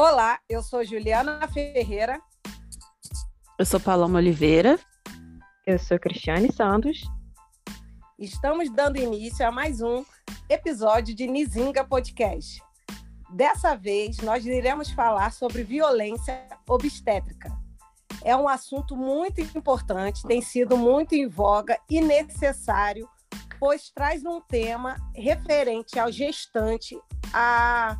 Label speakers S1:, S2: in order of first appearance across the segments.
S1: Olá, eu sou Juliana Ferreira.
S2: Eu sou Paloma Oliveira.
S3: Eu sou Cristiane Santos.
S1: Estamos dando início a mais um episódio de Nizinga Podcast. Dessa vez, nós iremos falar sobre violência obstétrica. É um assunto muito importante, tem sido muito em voga e necessário, pois traz um tema referente ao gestante, à,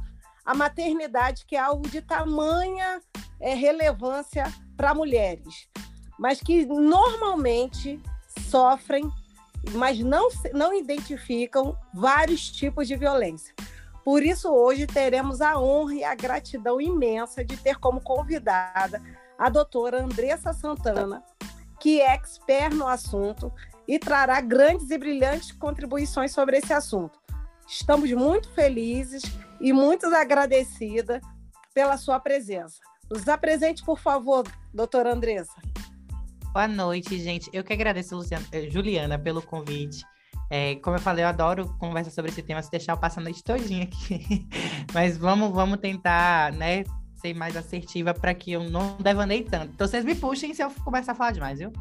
S1: à maternidade, que é algo de tamanha é, relevância para mulheres, mas que normalmente sofrem, mas não, não identificam vários tipos de violência. Por isso, hoje teremos a honra e a gratidão imensa de ter como convidada a doutora Andressa Santana, que é expert no assunto e trará grandes e brilhantes contribuições sobre esse assunto. Estamos muito felizes e muito agradecida pela sua presença. Nos apresente, por favor, doutora Andressa.
S4: Boa noite, gente. Eu que agradeço, Luciana, eh, Juliana, pelo convite. É, como eu falei, eu adoro conversar sobre esse tema, se deixar eu passar a noite todinha aqui. Mas vamos, vamos tentar, né, ser mais assertiva para que eu não devaneie tanto. Então, vocês me puxem se eu começar a falar demais, viu?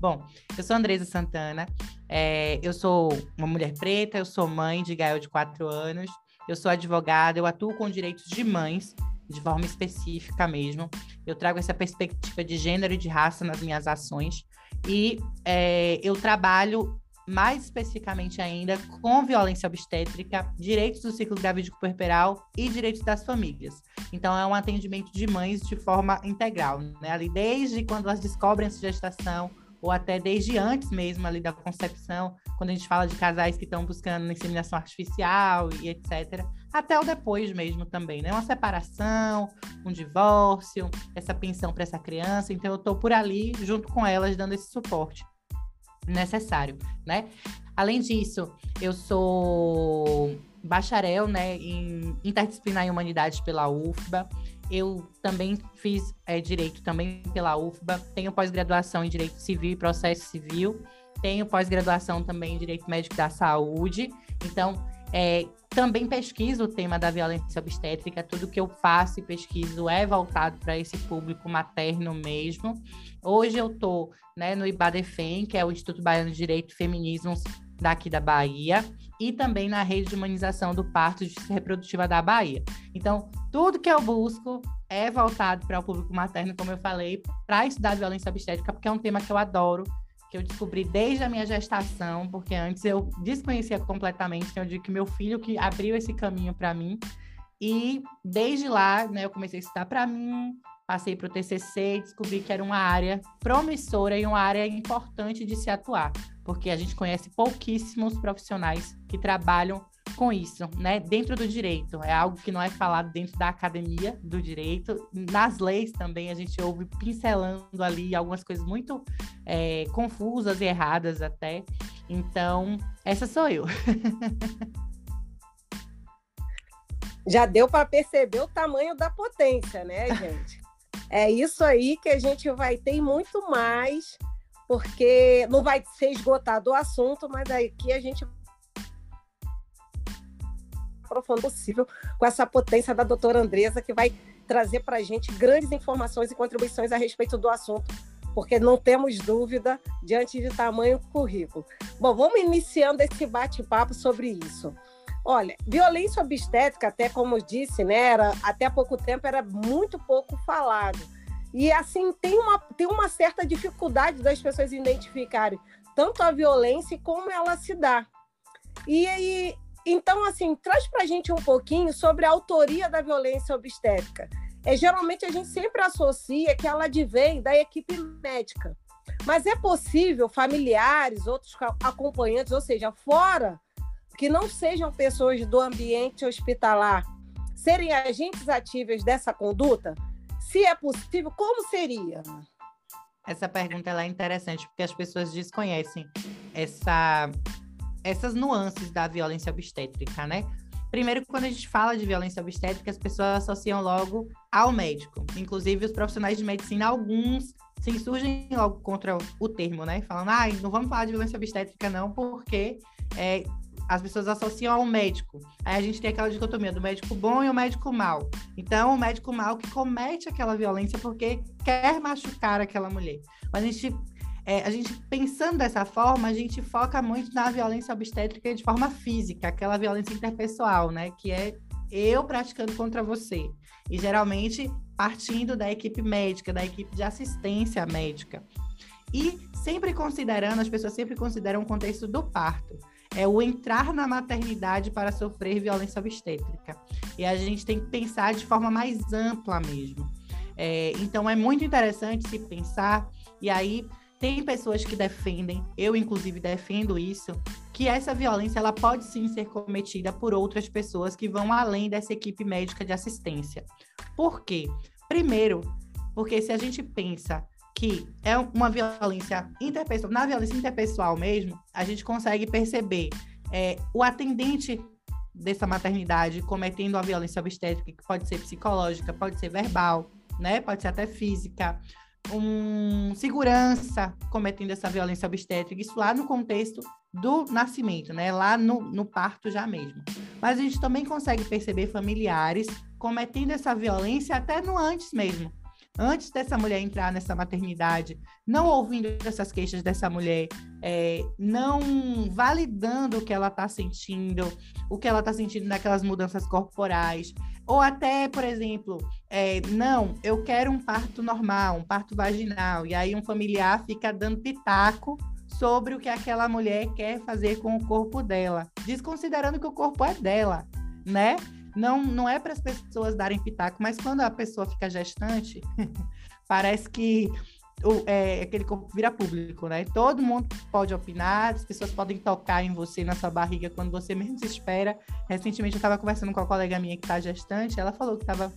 S4: Bom, eu sou Andresa Santana, é, eu sou uma mulher preta, eu sou mãe de Gael de 4 anos, eu sou advogada, eu atuo com direitos de mães, de forma específica mesmo. Eu trago essa perspectiva de gênero e de raça nas minhas ações. E é, eu trabalho mais especificamente ainda com violência obstétrica, direitos do ciclo gravídico puerperal e direitos das famílias. Então é um atendimento de mães de forma integral, né? Ali desde quando elas descobrem essa gestação ou até desde antes mesmo ali da concepção, quando a gente fala de casais que estão buscando inseminação artificial e etc, até o depois mesmo também, né? Uma separação, um divórcio, essa pensão para essa criança. Então eu estou por ali junto com elas dando esse suporte necessário, né? Além disso, eu sou bacharel, né, em interdisciplinar em humanidades pela UFBA. Eu também fiz é, direito também pela UFBA. Tenho pós-graduação em direito civil e processo civil. Tenho pós-graduação também em direito médico da saúde. Então, é, também pesquiso o tema da violência obstétrica. Tudo que eu faço e pesquiso é voltado para esse público materno mesmo. Hoje eu estou né, no IBADEFEM, que é o Instituto Baiano de Direito e Feminismos daqui da Bahia, e também na rede de humanização do parto e justiça reprodutiva da Bahia. Então, tudo que eu busco é voltado para o público materno, como eu falei, para estudar violência obstétrica, porque é um tema que eu adoro, que eu descobri desde a minha gestação, porque antes eu desconhecia completamente, então eu digo que meu filho que abriu esse caminho para mim, e desde lá, né, eu comecei a estudar para mim, passei para o TCC e descobri que era uma área promissora e uma área importante de se atuar, porque a gente conhece pouquíssimos profissionais que trabalham com isso, né? Dentro do direito, é algo que não é falado dentro da academia do direito. Nas leis também a gente ouve pincelando ali algumas coisas muito é, confusas e erradas até. Então, essa sou eu.
S1: Já deu para perceber o tamanho da potência, né, gente? É isso aí que a gente vai ter muito mais, porque não vai ser esgotado o assunto, mas aqui a gente profundo possível com essa potência da doutora Andresa, que vai trazer para a gente grandes informações e contribuições a respeito do assunto, porque não temos dúvida diante de tamanho currículo. Bom, vamos iniciando esse bate-papo sobre isso. Olha, violência obstétrica, até como disse, né, era, até pouco tempo era muito pouco falado. E assim, tem uma, tem uma certa dificuldade das pessoas identificarem tanto a violência como ela se dá. E aí, então, assim, traz para a gente um pouquinho sobre a autoria da violência obstétrica. É, geralmente a gente sempre associa que ela advém da equipe médica. Mas é possível familiares, outros acompanhantes, ou seja, fora que não sejam pessoas do ambiente hospitalar serem agentes ativos dessa conduta? Se é possível, como seria?
S4: Essa pergunta é interessante porque as pessoas desconhecem essa, essas nuances da violência obstétrica, né? Primeiro, quando a gente fala de violência obstétrica, as pessoas associam logo ao médico. Inclusive, os profissionais de medicina, alguns se insurgem logo contra o termo, né? Falando, ah, não vamos falar de violência obstétrica, não, porque é, as pessoas associam ao médico. Aí a gente tem aquela dicotomia do médico bom e o médico mal. Então, o médico mal que comete aquela violência porque quer machucar aquela mulher. Mas a gente, é, a gente pensando dessa forma, a gente foca muito na violência obstétrica de forma física, aquela violência interpessoal, né? Que é eu praticando contra você. E geralmente partindo da equipe médica, da equipe de assistência médica. E sempre considerando, as pessoas sempre consideram o contexto do parto. É o entrar na maternidade para sofrer violência obstétrica. E a gente tem que pensar de forma mais ampla mesmo. É, então, é muito interessante se pensar, e aí tem pessoas que defendem, eu inclusive defendo isso, que essa violência ela pode sim ser cometida por outras pessoas que vão além dessa equipe médica de assistência. Por quê? Primeiro, porque se a gente pensa que é uma violência interpessoal, na violência interpessoal mesmo, a gente consegue perceber é, o atendente dessa maternidade cometendo a violência obstétrica, que pode ser psicológica, pode ser verbal, né? Pode ser até física. Um segurança cometendo essa violência obstétrica, isso lá no contexto do nascimento, né? Lá no, no parto já mesmo. Mas a gente também consegue perceber familiares cometendo essa violência até no antes mesmo, antes dessa mulher entrar nessa maternidade, não ouvindo essas queixas dessa mulher, é, não validando o que ela está sentindo, o que ela está sentindo naquelas mudanças corporais, ou até, por exemplo, é, não, eu quero um parto normal, um parto vaginal, e aí um familiar fica dando pitaco sobre o que aquela mulher quer fazer com o corpo dela, desconsiderando que o corpo é dela, né? Não, não é para as pessoas darem pitaco, mas quando a pessoa fica gestante, parece que o, é, aquele corpo vira público, né? Todo mundo pode opinar, as pessoas podem tocar em você, na sua barriga, quando você mesmo se espera. Recentemente eu estava conversando com uma colega minha que está gestante, ela falou que estava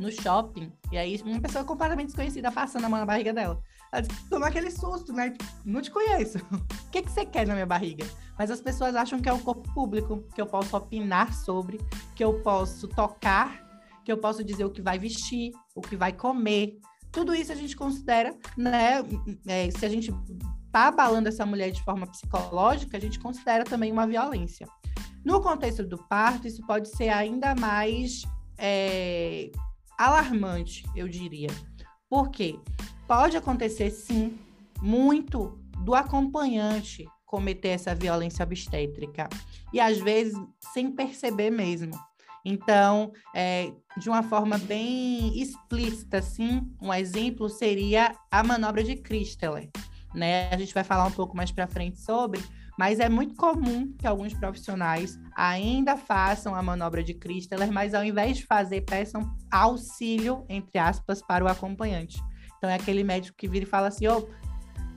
S4: no shopping, e aí uma pessoa completamente desconhecida passando a mão na barriga dela. Ela disse, toma aquele susto, né? Não te conheço. O que, que você quer na minha barriga? Mas as pessoas acham que é um corpo público, que eu posso opinar sobre, que eu posso tocar, que eu posso dizer o que vai vestir, o que vai comer. Tudo isso a gente considera, né? É, se a gente tá abalando essa mulher de forma psicológica, a gente considera também uma violência. No contexto do parto, isso pode ser ainda mais é, alarmante, eu diria. Por quê? Pode acontecer, sim, muito do acompanhante cometer essa violência obstétrica. E às vezes sem perceber mesmo. Então, é, de uma forma bem explícita, assim, um exemplo seria a manobra de Christeler. Né? A gente vai falar um pouco mais para frente sobre, mas é muito comum que alguns profissionais ainda façam a manobra de Christeler, mas ao invés de fazer, peçam auxílio, entre aspas, para o acompanhante. Então é aquele médico que vira e fala assim: ô,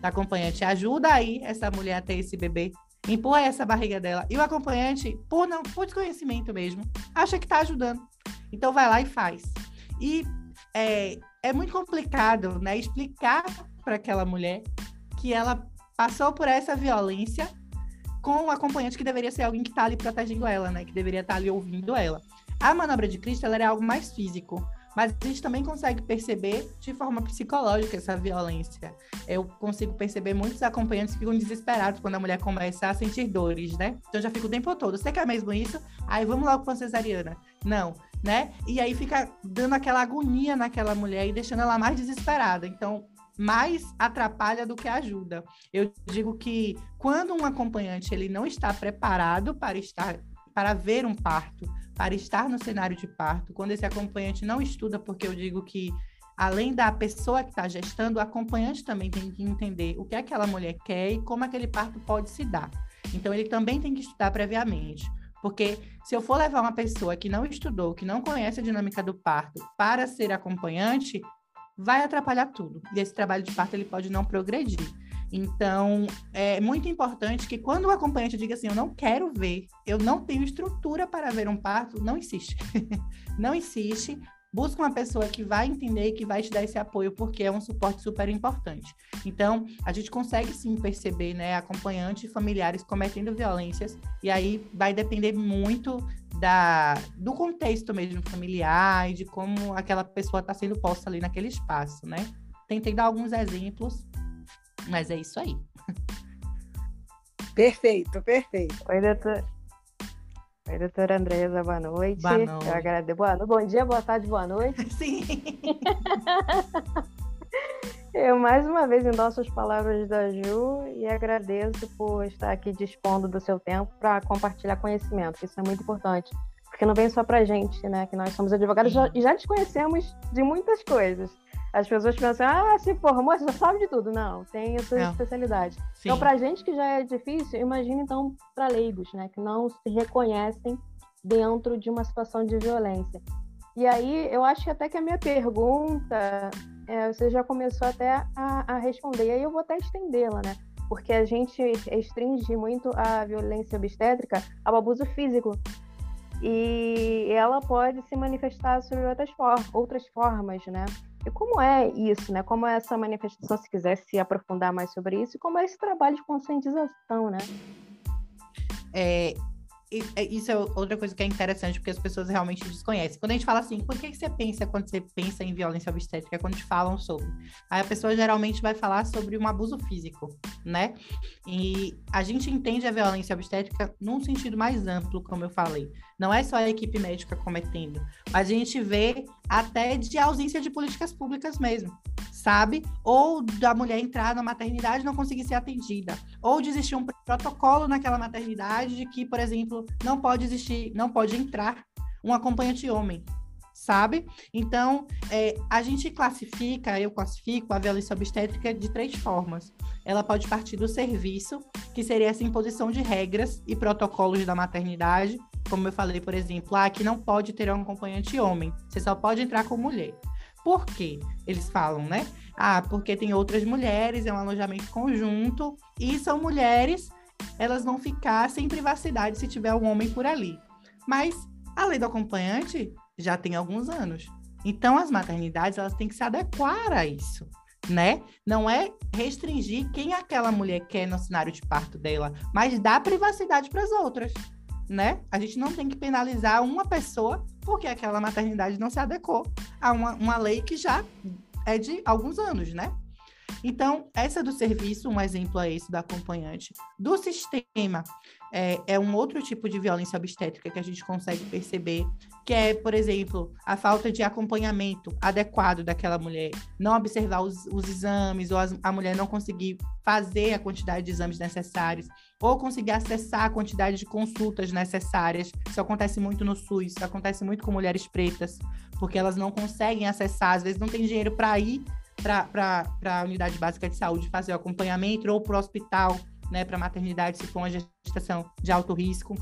S4: acompanhante, ajuda aí essa mulher a ter esse bebê, empurra essa barriga dela. E o acompanhante, por não, por desconhecimento mesmo, acha que está ajudando. Então vai lá e faz. E é, é muito complicado, né, explicar para aquela mulher que ela passou por essa violência com o acompanhante que deveria ser alguém que está ali protegendo ela, né, que deveria estar tá ali ouvindo ela. A manobra de Cristo ela era algo mais físico. Mas a gente também consegue perceber de forma psicológica essa violência. Eu consigo perceber muitos acompanhantes que ficam desesperados quando a mulher começa a sentir dores, né? Então já fica o tempo todo. Você quer mesmo isso? Aí vamos logo com a cesariana. Não, né? E aí fica dando aquela agonia naquela mulher e deixando ela mais desesperada. Então, mais atrapalha do que ajuda. Eu digo que quando um acompanhante ele não está preparado para estar para ver um parto, para estar no cenário de parto, quando esse acompanhante não estuda, porque eu digo que além da pessoa que está gestando, o acompanhante também tem que entender o que aquela mulher quer e como aquele parto pode se dar. Então, ele também tem que estudar previamente. Porque se eu for levar uma pessoa que não estudou, que não conhece a dinâmica do parto, para ser acompanhante, vai atrapalhar tudo. E esse trabalho de parto ele pode não progredir. Então, é muito importante que quando o acompanhante diga assim, eu não quero ver, eu não tenho estrutura para ver um parto, não insiste. não insiste. Busca uma pessoa que vai entender e que vai te dar esse apoio, porque é um suporte super importante. Então, a gente consegue sim perceber, né, acompanhantes familiares cometendo violências, e aí vai depender muito da, do contexto mesmo familiar e de como aquela pessoa está sendo posta ali naquele espaço, né? Tentei dar alguns exemplos mas é isso aí.
S1: Perfeito, perfeito.
S3: Oi, doutor. Oi, doutora Andresa, boa noite.
S4: Boa noite.
S3: Eu agradeço. Boa. Bom dia, boa tarde, boa noite.
S4: Sim.
S3: Eu mais uma vez endosso as palavras da Ju e agradeço por estar aqui dispondo do seu tempo para compartilhar conhecimento. Isso é muito importante, porque não vem só para gente, né? Que nós somos advogados e já desconhecemos de muitas coisas. As pessoas pensam, ah, se formou, você já sabe de tudo. Não, tem a sua
S4: Não.
S3: especialidade.
S4: Sim.
S3: Então, para gente que já é difícil, imagine então para leigos, né? Que não se reconhecem dentro de uma situação de violência. E aí, eu acho que até que a minha pergunta, é, você já começou até a, a responder, e aí eu vou até estendê-la, né? Porque a gente restringe muito a violência obstétrica ao abuso físico. E ela pode se manifestar sobre outras, for outras formas, né? E como é isso, né? Como é essa manifestação, se quiser se aprofundar mais sobre isso, e como é esse trabalho de conscientização, né?
S4: É, é, isso é outra coisa que é interessante, porque as pessoas realmente desconhecem. Quando a gente fala assim, por que, que você pensa quando você pensa em violência obstétrica, quando te falam sobre? Aí a pessoa geralmente vai falar sobre um abuso físico, né? E a gente entende a violência obstétrica num sentido mais amplo, como eu falei. Não é só a equipe médica cometendo. A gente vê até de ausência de políticas públicas mesmo, sabe? Ou da mulher entrar na maternidade e não conseguir ser atendida ou de existir um protocolo naquela maternidade de que, por exemplo, não pode existir, não pode entrar um acompanhante homem, sabe? Então, é, a gente classifica, eu classifico a violência obstétrica de três formas. Ela pode partir do serviço, que seria essa imposição de regras e protocolos da maternidade, como eu falei, por exemplo, ah, que não pode ter um acompanhante homem, você só pode entrar com mulher. Por quê? Eles falam, né? Ah, porque tem outras mulheres, é um alojamento conjunto, e são mulheres, elas vão ficar sem privacidade se tiver um homem por ali. Mas a lei do acompanhante já tem alguns anos. Então as maternidades elas têm que se adequar a isso, né? Não é restringir quem aquela mulher quer no cenário de parto dela, mas dar privacidade para as outras, né? A gente não tem que penalizar uma pessoa porque aquela maternidade não se adequou a uma, uma lei que já é de alguns anos, né? Então, essa do serviço, um exemplo é esse do acompanhante. Do sistema, é, é um outro tipo de violência obstétrica que a gente consegue perceber, que é, por exemplo, a falta de acompanhamento adequado daquela mulher, não observar os, os exames, ou as, a mulher não conseguir fazer a quantidade de exames necessários, ou conseguir acessar a quantidade de consultas necessárias. Isso acontece muito no SUS, isso acontece muito com mulheres pretas, porque elas não conseguem acessar, às vezes não tem dinheiro para ir para a unidade básica de saúde fazer o acompanhamento ou para o hospital, né, para maternidade, se for uma gestação de alto risco.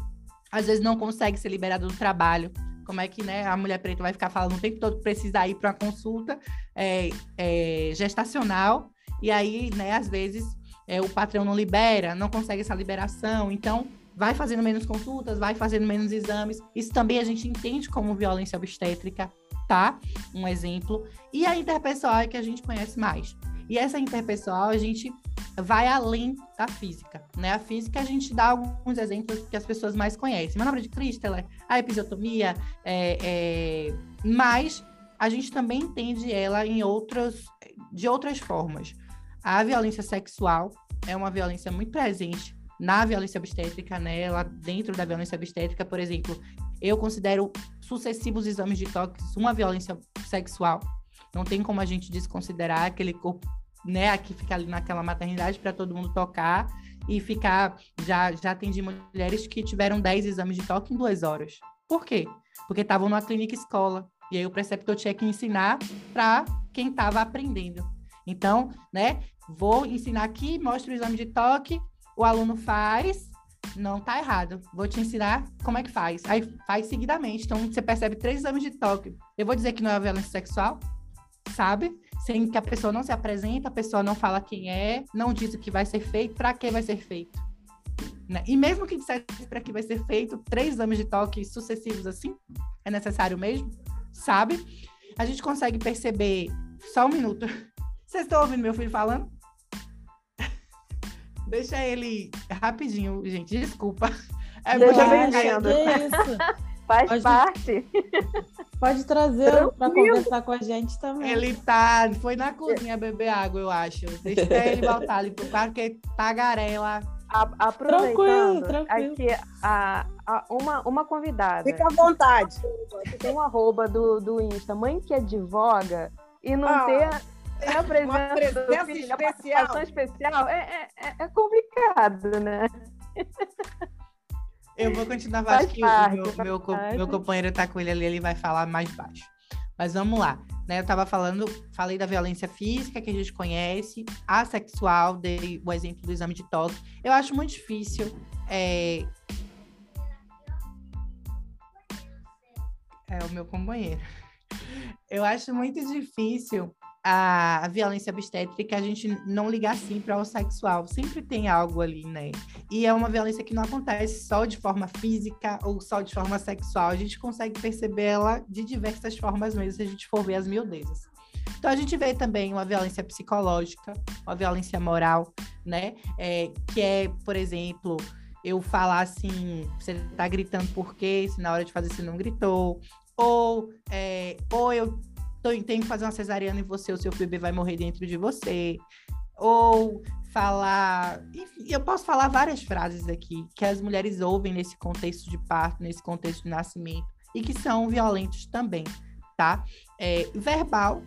S4: Às vezes não consegue ser liberada do trabalho. Como é que né, a mulher preta vai ficar falando o tempo todo que precisa ir para uma consulta é, é, gestacional e aí, né, às vezes é, o patrão não libera, não consegue essa liberação, então vai fazendo menos consultas, vai fazendo menos exames. Isso também a gente entende como violência obstétrica, tá? Um exemplo. E a interpessoal é que a gente conhece mais. E essa interpessoal a gente vai além da física, né? A física a gente dá alguns exemplos que as pessoas mais conhecem. Manobra de Christeler, a episiotomia, é, é... mas a gente também entende ela em outras, de outras formas. A violência sexual é uma violência muito presente na violência obstétrica, né? Lá dentro da violência obstétrica, por exemplo, eu considero sucessivos exames de toques uma violência sexual. Não tem como a gente desconsiderar aquele corpo, né, que fica ali naquela maternidade para todo mundo tocar e ficar. Já, já atendi mulheres que tiveram 10 exames de toque em duas horas. Por quê? Porque estavam numa clínica escola. E aí o preceptor tinha que ensinar para quem estava aprendendo. Então, né, vou ensinar aqui, mostro o exame de toque, o aluno faz, não tá errado. Vou te ensinar como é que faz. Aí faz seguidamente. Então você percebe três exames de toque. Eu vou dizer que não é violência sexual, sabe? Sem que a pessoa não se apresenta, a pessoa não fala quem é, não diz o que vai ser feito, para que vai ser feito. Né? E mesmo que dissesse para que vai ser feito, três exames de toque sucessivos assim, é necessário mesmo, sabe? A gente consegue perceber. Só um minuto. Vocês estão ouvindo meu filho falando? Deixa ele rapidinho, gente. Desculpa. É muito
S3: bem-vindo.
S2: Que isso?
S3: Faz
S2: Pode-
S3: parte.
S2: Pode trazê-lo para conversar com a gente também.
S4: Ele tá. Foi na cozinha beber água, eu acho. Deixa ele voltar ali pro quarto, porque tagarela
S3: A- aproveitando,
S2: Tranquilo, tranquilo.
S3: aqui a, a- uma, uma convidada
S1: Fica à vontade.
S3: que tem um arroba do, do Insta, mãe que advoga, e não
S1: Ah,
S3: ter, ter a presença, do
S1: presença
S3: filho,
S1: especial.
S3: especial, é, é, é- é complicado, né?
S4: Eu vou continuar, acho que
S3: parte,
S4: o meu, meu,
S3: parte.
S4: meu companheiro tá com ele ali, ele vai falar mais baixo. Mas vamos lá. Né, eu tava falando, falei da violência física que a gente conhece, a sexual, dei o exemplo do exame de toque. Eu acho muito difícil. É, é o meu companheiro. Eu acho muito difícil a, violência obstétrica a gente não ligar sempre ao sexual. Sempre tem algo ali, né? E é uma violência que não acontece só de forma física ou só de forma sexual. A gente consegue perceber ela de diversas formas mesmo, se a gente for ver as miudezas. Então a gente vê também uma violência psicológica, uma violência moral, né? É, que é, por exemplo, eu falar assim, você tá gritando por quê? Se na hora de fazer você não gritou. Ou, é, ou eu tenho que fazer uma cesariana e você, o seu bebê vai morrer dentro de você. Ou falar. Enfim, eu posso falar várias frases aqui que as mulheres ouvem nesse contexto de parto, nesse contexto de nascimento, e que são violentos também, tá? É, verbal,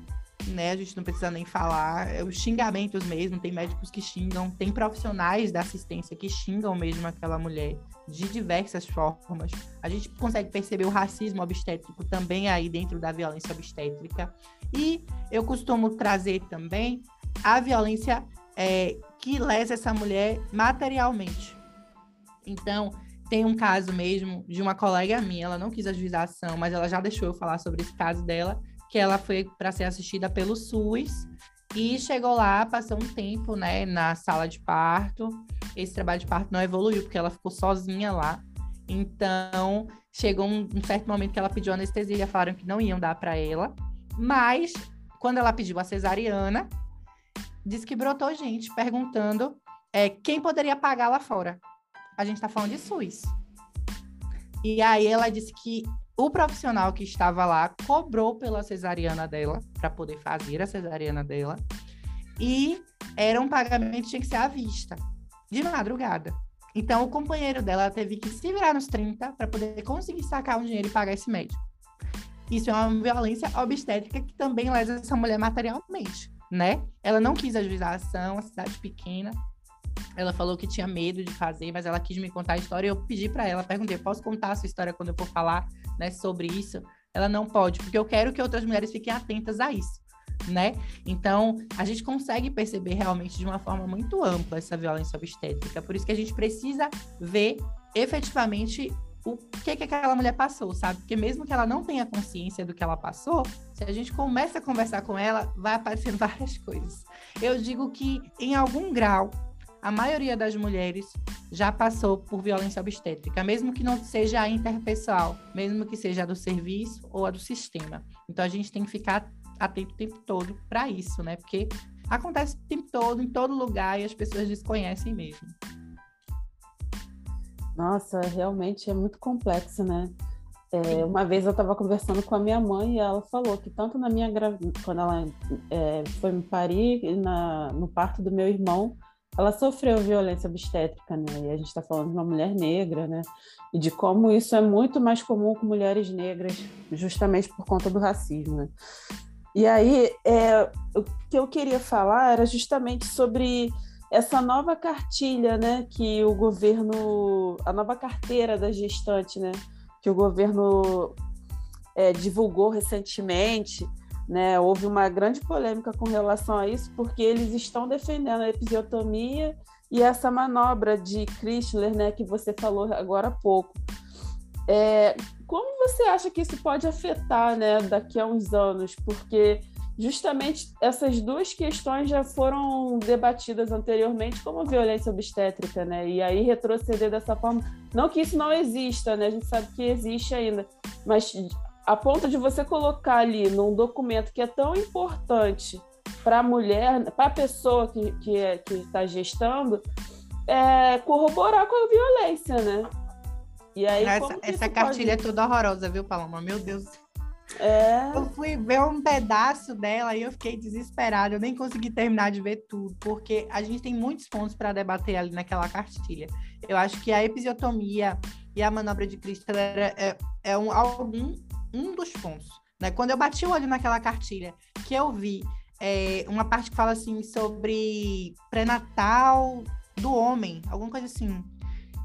S4: né? A gente não precisa nem falar. É, os xingamentos mesmo, tem médicos que xingam, tem profissionais da assistência que xingam mesmo aquela mulher de diversas formas. A gente consegue perceber o racismo obstétrico também aí dentro da violência obstétrica. E eu costumo trazer também a violência é, que lesa essa mulher materialmente. Então, tem um caso mesmo de uma colega minha, ela não quis ajuizar a ação, mas ela já deixou eu falar sobre esse caso dela, que ela foi para ser assistida pelo SUS e chegou lá, passou um tempo, né, na sala de parto. Esse trabalho de parto não evoluiu porque ela ficou sozinha lá. Então, chegou um, um certo momento que ela pediu anestesia, falaram que não iam dar para ela. Mas quando ela pediu a cesariana, disse que brotou gente perguntando é, quem poderia pagar lá fora. A gente está falando de SUS. E aí ela disse que o profissional que estava lá cobrou pela cesariana dela, para poder fazer a cesariana dela, e era um pagamento que tinha que ser à vista, de madrugada. Então o companheiro dela teve que se virar nos 30 para poder conseguir sacar um dinheiro e pagar esse médico. Isso é uma violência obstétrica que também lesa essa mulher materialmente, né? Ela não quis ajuizar a ação, a cidade pequena, ela falou que tinha medo de fazer, mas ela quis me contar a história. Eu pedi para ela, perguntei: posso contar a sua história quando eu for falar né, sobre isso? Ela não pode, porque eu quero que outras mulheres fiquem atentas a isso, né? Então, a gente consegue perceber realmente de uma forma muito ampla essa violência obstétrica. Por isso que a gente precisa ver efetivamente o que, que aquela mulher passou, sabe? Porque mesmo que ela não tenha consciência do que ela passou, se a gente começa a conversar com ela, vai aparecendo várias coisas. Eu digo que, em algum grau, a maioria das mulheres já passou por violência obstétrica, mesmo que não seja a interpessoal, mesmo que seja a do serviço ou a do sistema. Então a gente tem que ficar atento o tempo todo para isso, né? Porque acontece o tempo todo, em todo lugar, e as pessoas desconhecem mesmo.
S2: Nossa, realmente é muito complexo, né? É, uma vez eu estava conversando com a minha mãe e ela falou que tanto na minha gravidez, quando ela é, foi me parir, na, no parto do meu irmão, ela sofreu violência obstétrica, né? E a gente está falando de uma mulher negra, né? E de como isso é muito mais comum com mulheres negras, justamente por conta do racismo, né? E aí, é, o que eu queria falar era justamente sobre essa nova cartilha, né? Que o governo, a nova carteira da gestante, né? Que o governo é, divulgou recentemente, né? Houve uma grande polêmica com relação a isso, porque eles estão defendendo a episiotomia e essa manobra de Chrysler, né, que você falou agora há pouco. É, como você acha que isso pode afetar, né, daqui a uns anos? Porque justamente essas duas questões já foram debatidas anteriormente como violência obstétrica, né? E aí retroceder dessa forma, não que isso não exista, né? A gente sabe que existe ainda, mas a ponto de você colocar ali num documento que é tão importante para a mulher, para a pessoa que está que é, que tá gestando, é, corroborar com a violência, né?
S4: E aí, essa essa cartilha pode... é toda horrorosa, viu, Paloma? Meu Deus.
S2: É.
S4: Eu fui ver um pedaço dela e eu fiquei desesperada. Eu nem consegui terminar de ver tudo, porque a gente tem muitos pontos para debater ali naquela cartilha. Eu acho que a episiotomia e a manobra de Cristo é, é um, algum, um dos pontos. Né? Quando eu bati o olho naquela cartilha, que eu vi é, uma parte que fala assim sobre pré-natal do homem, alguma coisa assim.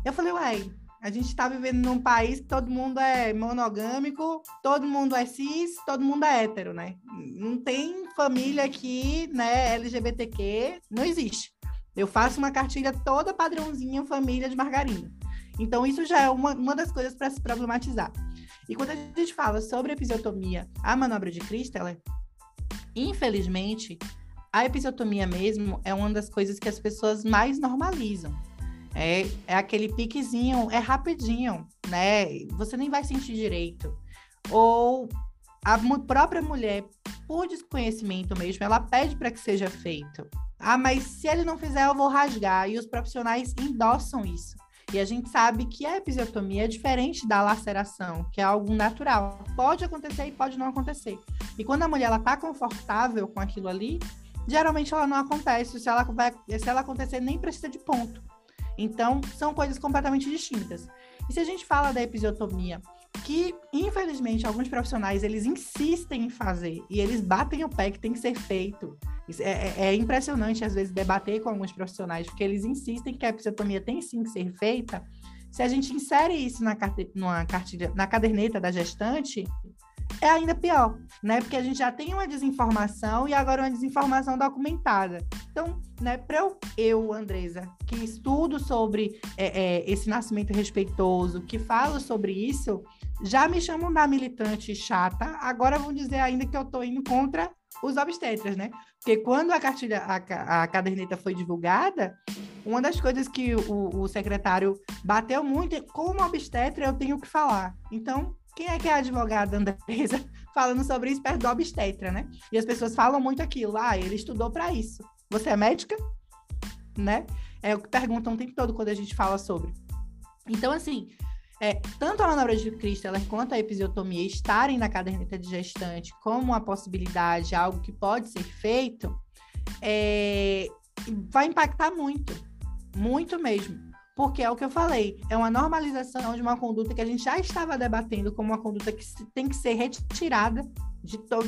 S4: Eu falei, uai, a gente está vivendo num país que todo mundo é monogâmico, todo mundo é cis, todo mundo é hétero, né? Não tem família aqui, né, LGBTQ, não existe. Eu faço uma cartilha toda padrãozinha, família de margarina. Então, isso já é uma, uma das coisas para se problematizar. E quando a gente fala sobre episiotomia, a manobra de Christeller, infelizmente, a episiotomia mesmo é uma das coisas que as pessoas mais normalizam. É, é aquele piquezinho, é rapidinho, né? Você nem vai sentir direito. Ou a própria mulher, por desconhecimento mesmo, ela pede para que seja feito. Ah, mas se ele não fizer, eu vou rasgar. E os profissionais endossam isso. E a gente sabe que a episiotomia é diferente da laceração, que é algo natural. Pode acontecer e pode não acontecer. E quando a mulher está confortável com aquilo ali, geralmente ela não acontece. Se ela, vai, se ela acontecer, nem precisa de ponto. Então, são coisas completamente distintas. E se a gente fala da episiotomia, que infelizmente alguns profissionais eles insistem em fazer e eles batem o pé que tem que ser feito. É, é, é, impressionante às vezes debater com alguns profissionais porque eles insistem que a episiotomia tem sim que ser feita. Se a gente insere isso na, carte... numa cartilha, na caderneta da gestante, é ainda pior, né? Porque a gente já tem uma desinformação e agora uma desinformação documentada. Então, né, para eu, eu, Andresa, que estudo sobre é, é, esse nascimento respeitoso, que falo sobre isso, já me chamam da militante chata, agora vão dizer ainda que eu estou indo contra os obstetras, né? Porque quando a cartilha, a, a caderneta foi divulgada, uma das coisas que o, o secretário bateu muito é como obstetra eu tenho que falar. Então, quem é que é a advogada Andresa falando sobre isso perto do obstetra, né? E as pessoas falam muito aquilo, ah, ele estudou para isso. Você é médica? Né? É o que perguntam o tempo todo quando a gente fala sobre. Então, assim, é, tanto a manobra de Christeller quanto a episiotomia estarem na caderneta de gestante como uma possibilidade, algo que pode ser feito, é, vai impactar muito, muito mesmo. Porque é o que eu falei, é uma normalização de uma conduta que a gente já estava debatendo como uma conduta que tem que ser retirada de to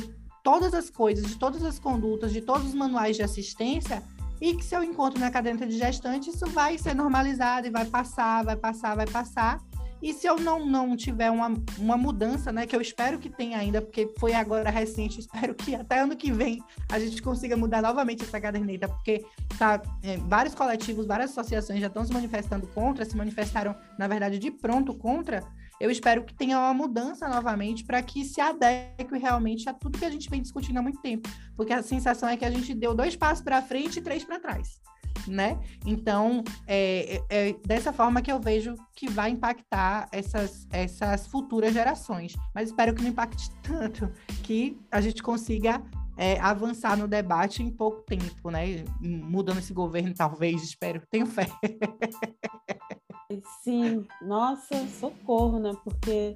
S4: todas as coisas, de todas as condutas, de todos os manuais de assistência, e que se eu encontro na caderneta de gestante, isso vai ser normalizado e vai passar, vai passar, vai passar. E se eu não, não tiver uma, uma mudança, né, que eu espero que tenha ainda, porque foi agora recente, espero que até ano que vem a gente consiga mudar novamente essa caderneta, porque tá, é, vários coletivos, várias associações já estão se manifestando contra, se manifestaram, na verdade, de pronto contra. Eu espero que tenha uma mudança novamente para que se adeque realmente a tudo que a gente vem discutindo há muito tempo, porque a sensação é que a gente deu dois passos para frente e três para trás né? Então, é, é, é, dessa forma que eu vejo que vai impactar essas, essas futuras gerações. Mas espero que não impacte tanto, que a gente consiga é, avançar no debate em pouco tempo, né? Mudando esse governo, talvez, espero. Tenho fé.
S2: Sim, nossa, socorro, né? Porque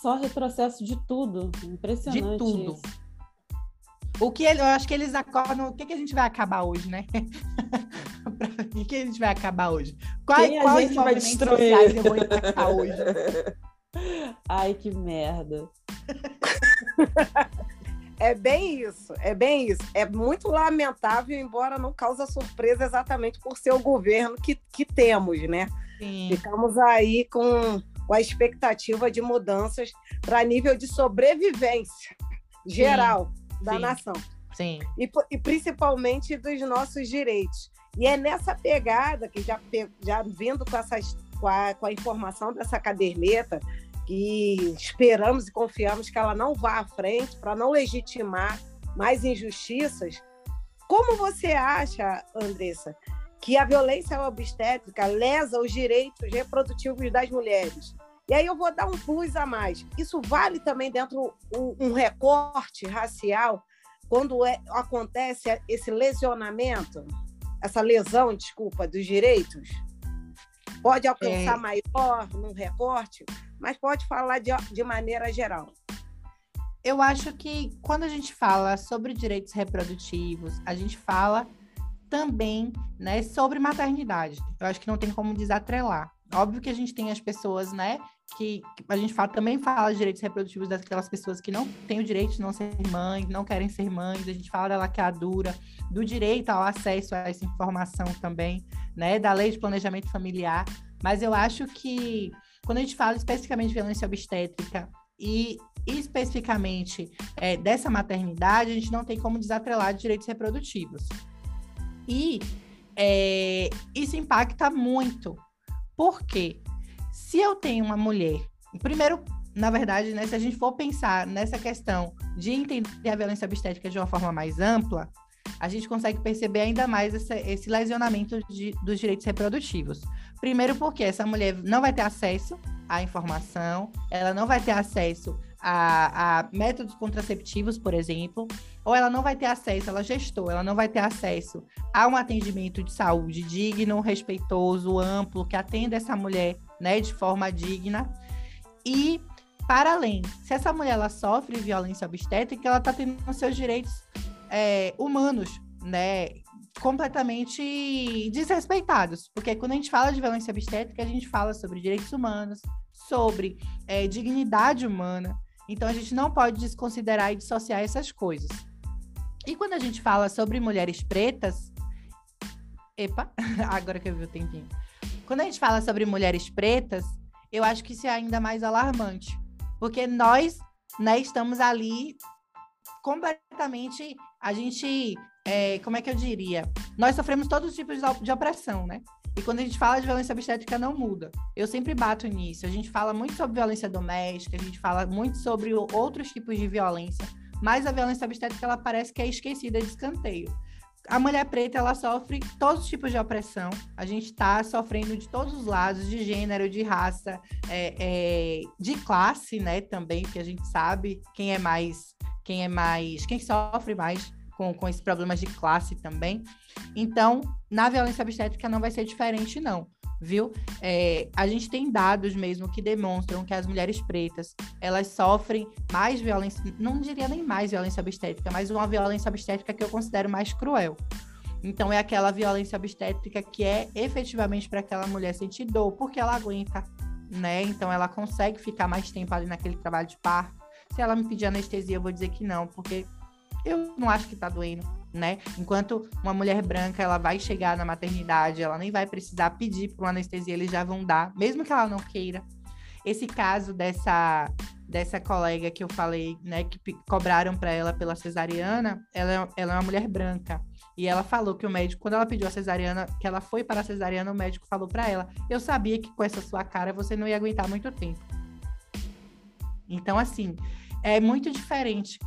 S2: só retrocesso de tudo. Impressionante.
S4: De tudo. Isso. O que ele, eu acho que eles acordam. O que, que a gente vai acabar hoje, né? o que a gente vai acabar hoje?
S2: Quais, Quem a gente vai destruir?
S4: eu vou impactar hoje?
S2: Ai, que merda.
S1: É bem isso, é bem isso. É muito lamentável, embora não cause surpresa exatamente por ser o governo que, que temos, né? Sim. Ficamos aí com, com a expectativa de mudanças para nível de sobrevivência geral. Sim da
S4: Sim.
S1: nação.
S4: Sim.
S1: E, e, principalmente dos nossos direitos. E é nessa pegada que já, já vindo com, essas, com, a, com a informação dessa caderneta, que esperamos e confiamos que ela não vá à frente para não legitimar mais injustiças. Como você acha, Andressa, que a violência obstétrica lesa os direitos reprodutivos das mulheres? E aí eu vou dar um plus a mais. Isso vale também dentro um, um recorte racial quando é, acontece esse lesionamento, essa lesão, desculpa, dos direitos. Pode alcançar é... maior num recorte, mas pode falar de, de maneira geral.
S4: eu acho que quando a gente fala sobre direitos reprodutivos, a gente fala também né, sobre maternidade. Eu acho que não tem como desatrelar. Óbvio que a gente tem as pessoas, né, que, a gente fala, também fala de direitos reprodutivos daquelas pessoas que não têm o direito de não ser mães, não querem ser mães, a gente fala da laqueadura, do direito ao acesso a essa informação também, né, da lei de planejamento familiar, mas eu acho que quando a gente fala especificamente de violência obstétrica e especificamente é, dessa maternidade, a gente não tem como desatrelar de direitos reprodutivos. E é, isso impacta muito. Por quê? Se eu tenho uma mulher, primeiro, na verdade, né, se a gente for pensar nessa questão de entender a violência obstétrica de uma forma mais ampla, a gente consegue perceber ainda mais esse, esse lesionamento de, dos direitos reprodutivos. Primeiro, porque essa mulher não vai ter acesso à informação, ela não vai ter acesso a, a, métodos contraceptivos, por exemplo, ou ela não vai ter acesso, ela gestou, ela não vai ter acesso a um atendimento de saúde digno, respeitoso, amplo, que atenda essa mulher né, de forma digna. E, para além, se essa mulher ela sofre violência obstétrica, ela está tendo seus direitos é, humanos, né, completamente desrespeitados. Porque quando a gente fala de violência obstétrica, a gente fala sobre direitos humanos, sobre é, dignidade humana. Então, a gente não pode desconsiderar e dissociar essas coisas. E quando a gente fala sobre mulheres pretas. Epa, agora que eu vi o tempinho. Quando a gente fala sobre mulheres pretas, eu acho que isso é ainda mais alarmante. Porque nós né, estamos ali completamente. A gente. É, como é que eu diria? Nós sofremos todos os tipos de opressão, né? E quando a gente fala de violência obstétrica, não muda. Eu sempre bato nisso. A gente fala muito sobre violência doméstica, a gente fala muito sobre outros tipos de violência mas a violência obstétrica ela parece que é esquecida de escanteio. A mulher preta ela sofre todos os tipos de opressão. A gente está sofrendo de todos os lados, de gênero, de raça, é, é, de classe, né? Também, que a gente sabe quem é mais, quem é mais, quem sofre mais com, com esses problemas de classe também. Então, na violência obstétrica não vai ser diferente, não viu? É, a gente tem dados mesmo que demonstram que as mulheres pretas elas sofrem mais violência, não diria nem mais violência obstétrica, mas uma violência obstétrica que eu considero mais cruel. Então é aquela violência obstétrica que é efetivamente para aquela mulher sentir dor, porque ela aguenta, né? Então ela consegue ficar mais tempo ali naquele trabalho de parto. Se ela me pedir anestesia, eu vou dizer que não, porque eu não acho que tá doendo né? Enquanto uma mulher branca, ela vai chegar na maternidade, ela nem vai precisar pedir para uma anestesia, eles já vão dar, mesmo que ela não queira. Esse caso dessa dessa colega que eu falei, né, que cobraram para ela pela cesariana, ela, é, ela é uma mulher branca. E ela falou que o médico, quando ela pediu a cesariana, que ela foi para a cesariana, o médico falou para ela: "Eu sabia que com essa sua cara você não ia aguentar muito tempo". Então, assim, é muito diferente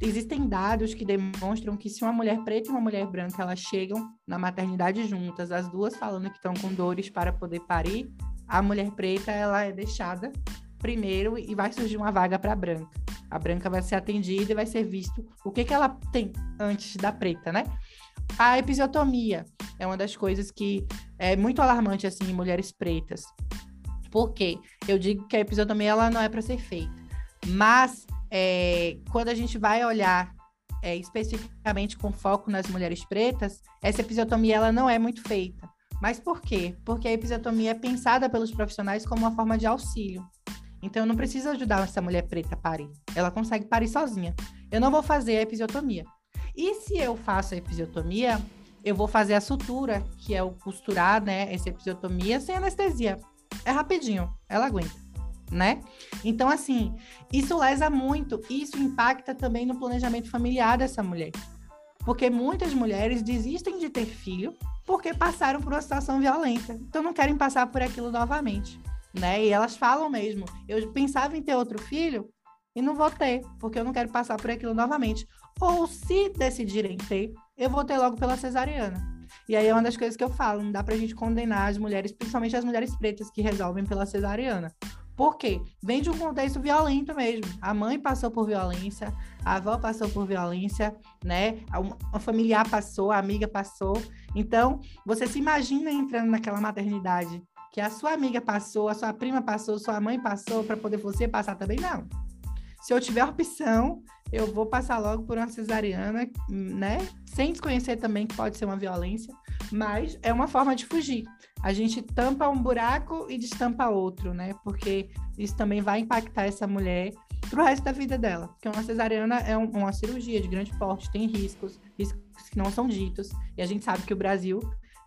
S4: existem dados que demonstram que se uma mulher preta e uma mulher branca elas chegam na maternidade juntas, as duas falando que estão com dores para poder parir, a mulher preta ela é deixada primeiro e vai surgir uma vaga para a branca. A branca vai ser atendida e vai ser visto o que, que ela tem antes da preta, né? A episiotomia é uma das coisas que é muito alarmante assim em mulheres pretas. Por quê? Eu digo que a episiotomia ela não é para ser feita, mas é, quando a gente vai olhar é, especificamente com foco nas mulheres pretas, essa episiotomia ela não é muito feita. Mas por quê? Porque a episiotomia é pensada pelos profissionais como uma forma de auxílio. Então, eu não preciso ajudar essa mulher preta a parir. Ela consegue parir sozinha. Eu não vou fazer a episiotomia. E se eu faço a episiotomia, eu vou fazer a sutura, que é o costurar, né, essa episiotomia sem anestesia. É rapidinho, ela aguenta né? Então, assim, isso lesa muito, isso impacta também no planejamento familiar dessa mulher. Porque muitas mulheres desistem de ter filho porque passaram por uma situação violenta. Então, não querem passar por aquilo novamente, né? E elas falam mesmo: eu pensava em ter outro filho e não vou ter, porque eu não quero passar por aquilo novamente. Ou se decidirem ter, eu vou ter logo pela cesariana. E aí é uma das coisas que eu falo, não dá pra gente condenar as mulheres, principalmente as mulheres pretas que resolvem pela cesariana. Por quê? Vem de um contexto violento mesmo. A mãe passou por violência, a avó passou por violência, né? A familiar passou, a amiga passou. Então, você se imagina entrando naquela maternidade que a sua amiga passou, a sua prima passou, sua mãe passou, para poder você passar também? Não. se eu tiver opção, eu vou passar logo por uma cesariana, né? Sem desconhecer também que pode ser uma violência, mas é uma forma de fugir. A gente tampa um buraco e destampa outro, né? Porque isso também vai impactar essa mulher pro resto da vida dela. Porque uma cesariana é um, uma cirurgia de grande porte, tem riscos, riscos que não são ditos. E a gente sabe que o Brasil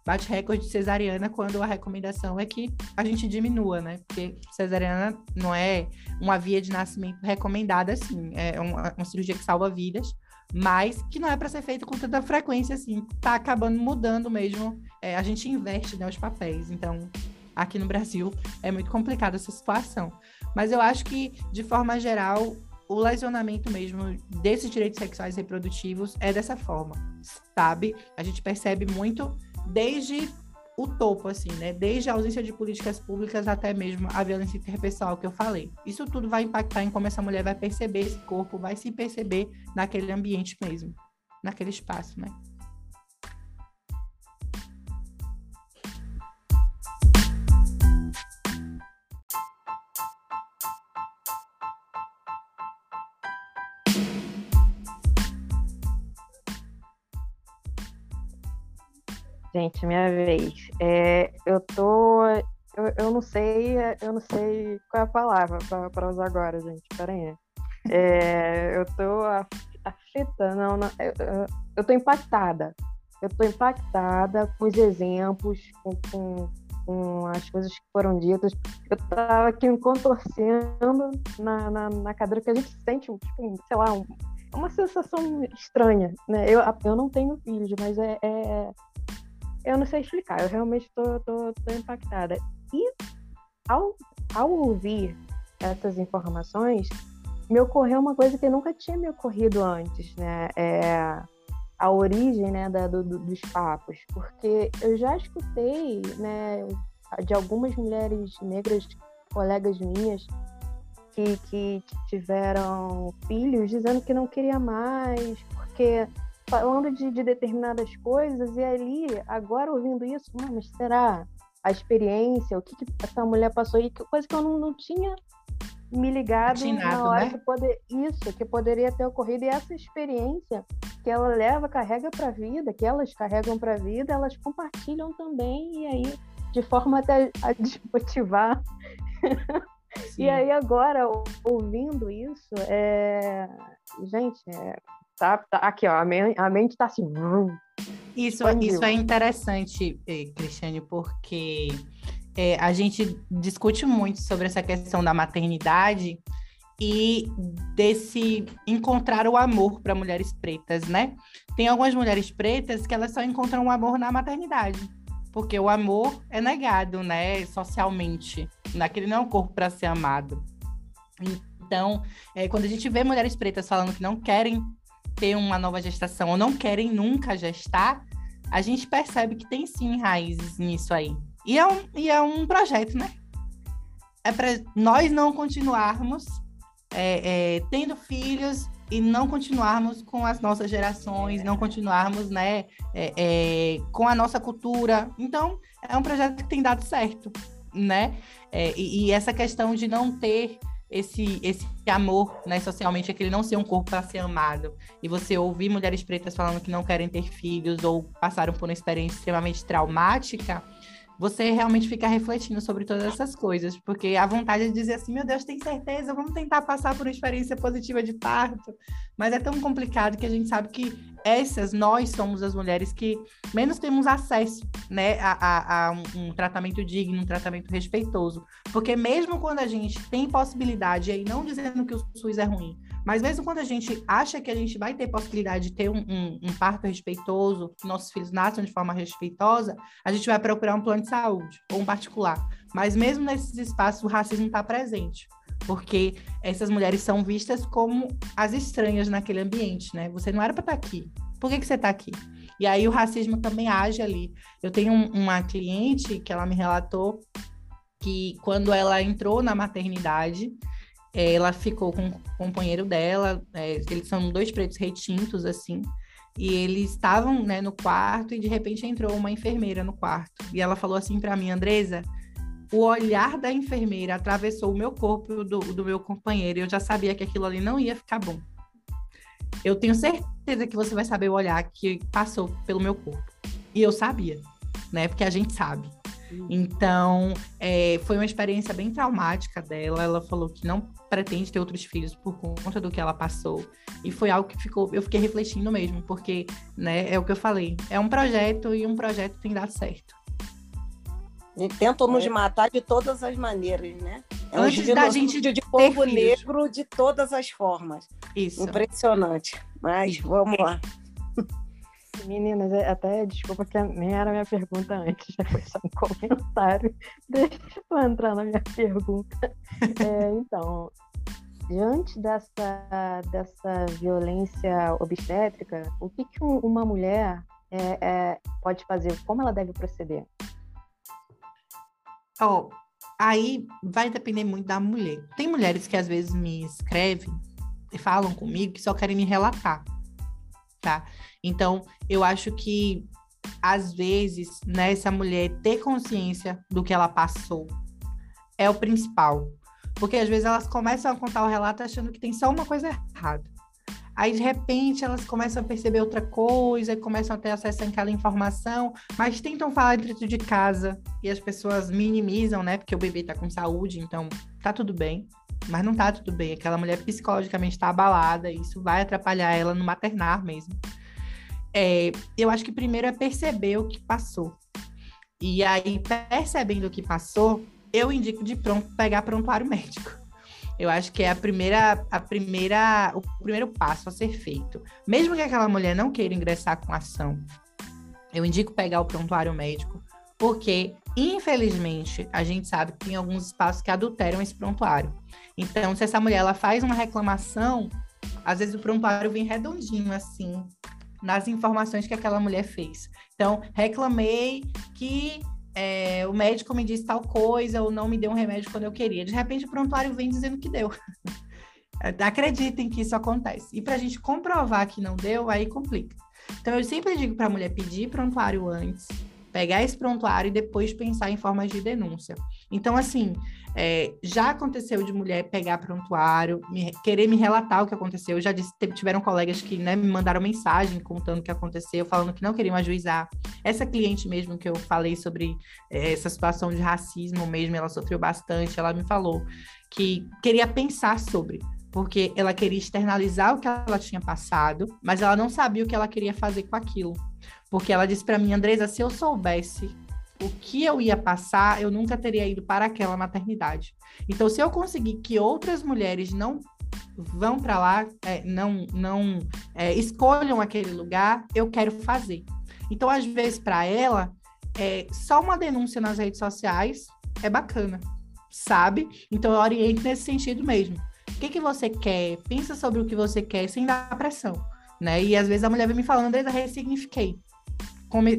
S4: bate recorde de cesariana quando a recomendação é que a gente diminua, né? Porque cesariana não é uma via de nascimento recomendada, assim. É uma, uma cirurgia que salva vidas, mas que não é para ser feita com tanta frequência, assim. Tá acabando mudando mesmo. É, a gente investe né, os papéis. Então, aqui no Brasil é muito complicada essa situação. Mas eu acho que, de forma geral, o lesionamento mesmo desses direitos sexuais reprodutivos é dessa forma, sabe? A gente percebe muito desde o topo, assim, né? Desde a ausência de políticas públicas até mesmo a violência interpessoal que eu falei. Isso tudo vai impactar em como essa mulher vai perceber esse corpo, vai se perceber naquele ambiente mesmo, naquele espaço, né?
S3: Gente, minha vez. É, eu tô. Eu, eu não sei, eu não sei qual é a palavra para usar agora, gente. Peraí. É, eu tô aflita, não, não eu, eu tô impactada. Eu tô impactada com os exemplos, com, com, com as coisas que foram ditas. Eu tava aqui me contorcendo na, na, na cadeira que a gente sente, tipo, sei lá, um, uma sensação estranha, né? Eu, eu não tenho filhos, mas é, é eu não sei explicar, eu realmente tô, tô, tô impactada. E ao, ao ouvir essas informações, me ocorreu uma coisa que nunca tinha me ocorrido antes, né? É a origem né, da, do, dos papos, porque eu já escutei né, de algumas mulheres negras, colegas minhas, que, que tiveram filhos dizendo que não queria mais, porque falando de, de determinadas coisas, e ali, agora ouvindo isso, mas será a experiência, o que, que essa mulher passou? Aí, coisa que eu não, não tinha me ligado Atinado, na hora né? que poder isso que poderia ter ocorrido. E essa experiência que ela leva carrega para a vida que elas carregam para a vida elas compartilham também e aí de forma até a desmotivar. E aí agora ouvindo isso é... gente é Tá, tá aqui, ó, a, mente, a mente tá assim.
S4: Isso, isso é interessante, eh, Cristiane, porque é, a gente discute muito sobre essa questão da maternidade e desse encontrar o amor para mulheres pretas, né? Tem algumas mulheres pretas que elas só encontram o amor na maternidade, porque o amor é negado, né, socialmente. Naquele não é um corpo para ser amado. Então, é, quando a gente vê mulheres pretas falando que não querem ter uma nova gestação ou não querem nunca gestar, a gente percebe que tem sim raízes nisso aí. E é um, e é um projeto, né? É para nós não continuarmos é, é, tendo filhos e não continuarmos com as nossas gerações, não continuarmos né, é, é com a nossa cultura. Então, é um projeto que tem dado certo, né? É, e, e essa questão de não ter esse, esse amor, né, socialmente, é que ele não ser um corpo para ser amado. E você ouvir mulheres pretas falando que não querem ter filhos ou passaram por uma experiência extremamente traumática, você realmente fica refletindo sobre todas essas coisas, porque a vontade de dizer assim, meu Deus, tem certeza, vamos tentar passar por uma experiência positiva de parto, mas é tão complicado que a gente sabe que essas, nós somos as mulheres que menos temos acesso, né, a, a, a um, um, tratamento digno, um tratamento respeitoso, porque mesmo quando a gente tem possibilidade, aí não dizendo que o SUS é ruim, mas mesmo quando a gente acha que a gente vai ter possibilidade de ter um, um, um parto respeitoso, que nossos filhos nasçam de forma respeitosa, a gente vai procurar um plano de saúde ou um particular. Mas mesmo nesses espaços, o racismo está presente porque essas mulheres são vistas como as estranhas naquele ambiente, né? Você não era para estar tá aqui. Por que, que você está aqui? E aí o racismo também age ali. Eu tenho um, uma cliente que ela me relatou que quando ela entrou na maternidade, ela ficou com o companheiro dela, é, eles são dois pretos retintos, assim, e eles estavam, né, no quarto e de repente entrou uma enfermeira no quarto. E ela falou assim para mim, Andresa, o olhar da enfermeira atravessou o meu corpo do, do meu companheiro e eu já sabia que aquilo ali não ia ficar bom. Eu tenho certeza que você vai saber o olhar que passou pelo meu corpo. E eu sabia, né? Porque a gente sabe. Então, é, foi uma experiência bem traumática dela. Ela falou que não pretende ter outros filhos por conta do que ela passou. E foi algo que ficou, eu fiquei refletindo mesmo, porque, né, é o que eu falei. É um projeto e um projeto tem dado certo.
S1: E tentam nos é. matar de todas as maneiras, né?
S4: É um Antes da gente
S1: de povo negro de todas as formas.
S4: Isso.
S1: Impressionante. Mas vamos lá.
S3: Meninas, é, até desculpa que nem era minha pergunta antes, já foi só um comentário. Deixa eu entrar na minha pergunta. É, então, diante dessa, dessa violência obstétrica, o que, que uma mulher é, é, pode fazer? Como ela deve proceder?
S4: Oh, aí vai depender muito da mulher. Tem mulheres que às vezes me escrevem e falam comigo que só querem me relatar, tá? Então, eu acho que às vezes, né, essa mulher ter consciência do que ela passou é o principal. Porque às vezes elas começam a contar o relato achando que tem só uma coisa errada. Aí, de repente, elas começam a perceber outra coisa, começam a ter acesso àquela informação, mas tentam falar dentro de casa e as pessoas minimizam, né? Porque o bebê tá com saúde, então tá tudo bem. Mas não tá tudo bem. Aquela mulher psicologicamente está abalada, e isso vai atrapalhar ela no maternar mesmo. É, eu acho que primeiro é perceber o que passou. E aí, percebendo o que passou, eu indico de pronto pegar prontuário médico. Eu acho que é a primeira, a primeira, o primeiro passo a ser feito. Mesmo que aquela mulher não queira ingressar com ação, eu indico pegar o prontuário médico, porque infelizmente a gente sabe que tem alguns espaços que adulteram esse prontuário. Então, se essa mulher ela faz uma reclamação, às vezes o prontuário vem redondinho assim, nas informações que aquela mulher fez. Então, reclamei que é, o médico me disse tal coisa ou não me deu um remédio quando eu queria. De repente, o prontuário vem dizendo que deu. Acreditem que isso acontece. E para a gente comprovar que não deu, aí complica. Então, eu sempre digo para a mulher pedir prontuário antes, pegar esse prontuário e depois pensar em formas de denúncia. Então, assim, é, já aconteceu de mulher pegar prontuário, me, querer me relatar o que aconteceu. Eu já disse, tiveram colegas que né, me mandaram mensagem contando o que aconteceu, falando que não queriam ajuizar. Essa cliente mesmo que eu falei sobre é, essa situação de racismo mesmo, ela sofreu bastante. Ela me falou que queria pensar sobre, porque ela queria externalizar o que ela tinha passado, mas ela não sabia o que ela queria fazer com aquilo. Porque ela disse para mim, Andresa, se eu soubesse o que eu ia passar, eu nunca teria ido para aquela maternidade. Então, se eu conseguir que outras mulheres não vão para lá, é, não, não é, escolham aquele lugar, eu quero fazer. Então, às vezes, para ela, é, só uma denúncia nas redes sociais é bacana, sabe? Então, eu oriento nesse sentido mesmo. O que, que você quer? Pensa sobre o que você quer sem dar pressão, né? E às vezes a mulher vem me falando, Andresa, ressignifiquei.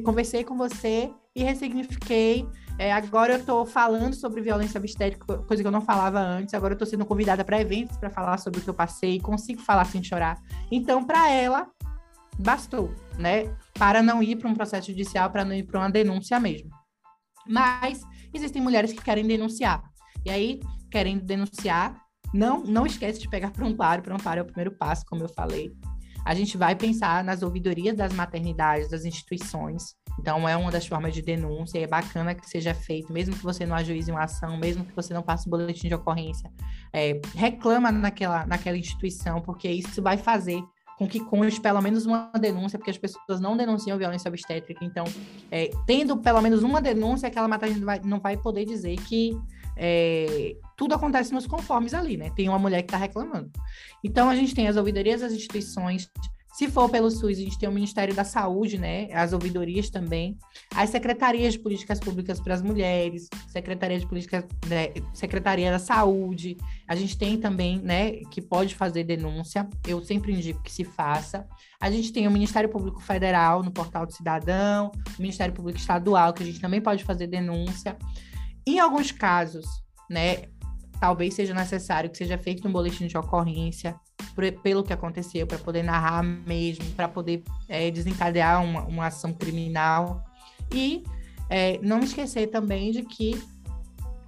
S4: Conversei com você e ressignifiquei. É, agora eu estou falando sobre violência obstétrica, coisa que eu não falava antes. Agora eu estou sendo convidada para eventos para falar sobre o que eu passei, consigo falar sem chorar. Então, para ela, bastou, né? Para não ir para um processo judicial, para não ir para uma denúncia mesmo. Mas existem mulheres que querem denunciar. E aí, querendo denunciar, não, não esquece de pegar prontuário. Prontuário é o primeiro passo, como eu falei. A gente vai pensar nas ouvidorias das maternidades, das instituições. Então, é uma das formas de denúncia, e é bacana que seja feito, mesmo que você não ajuize uma ação, mesmo que você não passe o boletim de ocorrência, é, reclama naquela, naquela instituição, porque isso vai fazer com que conste pelo menos uma denúncia, porque as pessoas não denunciam violência obstétrica. Então, é, tendo pelo menos uma denúncia, aquela maternidade não vai, não vai poder dizer que é, tudo acontece nos conformes ali, né? Tem uma mulher que está reclamando. Então, a gente tem as ouvidorias das instituições, se for pelo SUS, a gente tem o Ministério da Saúde, né? As ouvidorias também. As secretarias de políticas públicas para as mulheres, Secretaria de Políticas, né? Secretaria da Saúde. A gente tem também, né, que pode fazer denúncia. Eu sempre indico que se faça. A gente tem o Ministério Público Federal no Portal do Cidadão, o Ministério Público Estadual, que a gente também pode fazer denúncia. Em alguns casos, né, talvez seja necessário que seja feito um boletim de ocorrência pelo que aconteceu, para poder narrar mesmo, para poder é, desencadear uma, uma ação criminal. E é, não esquecer também de que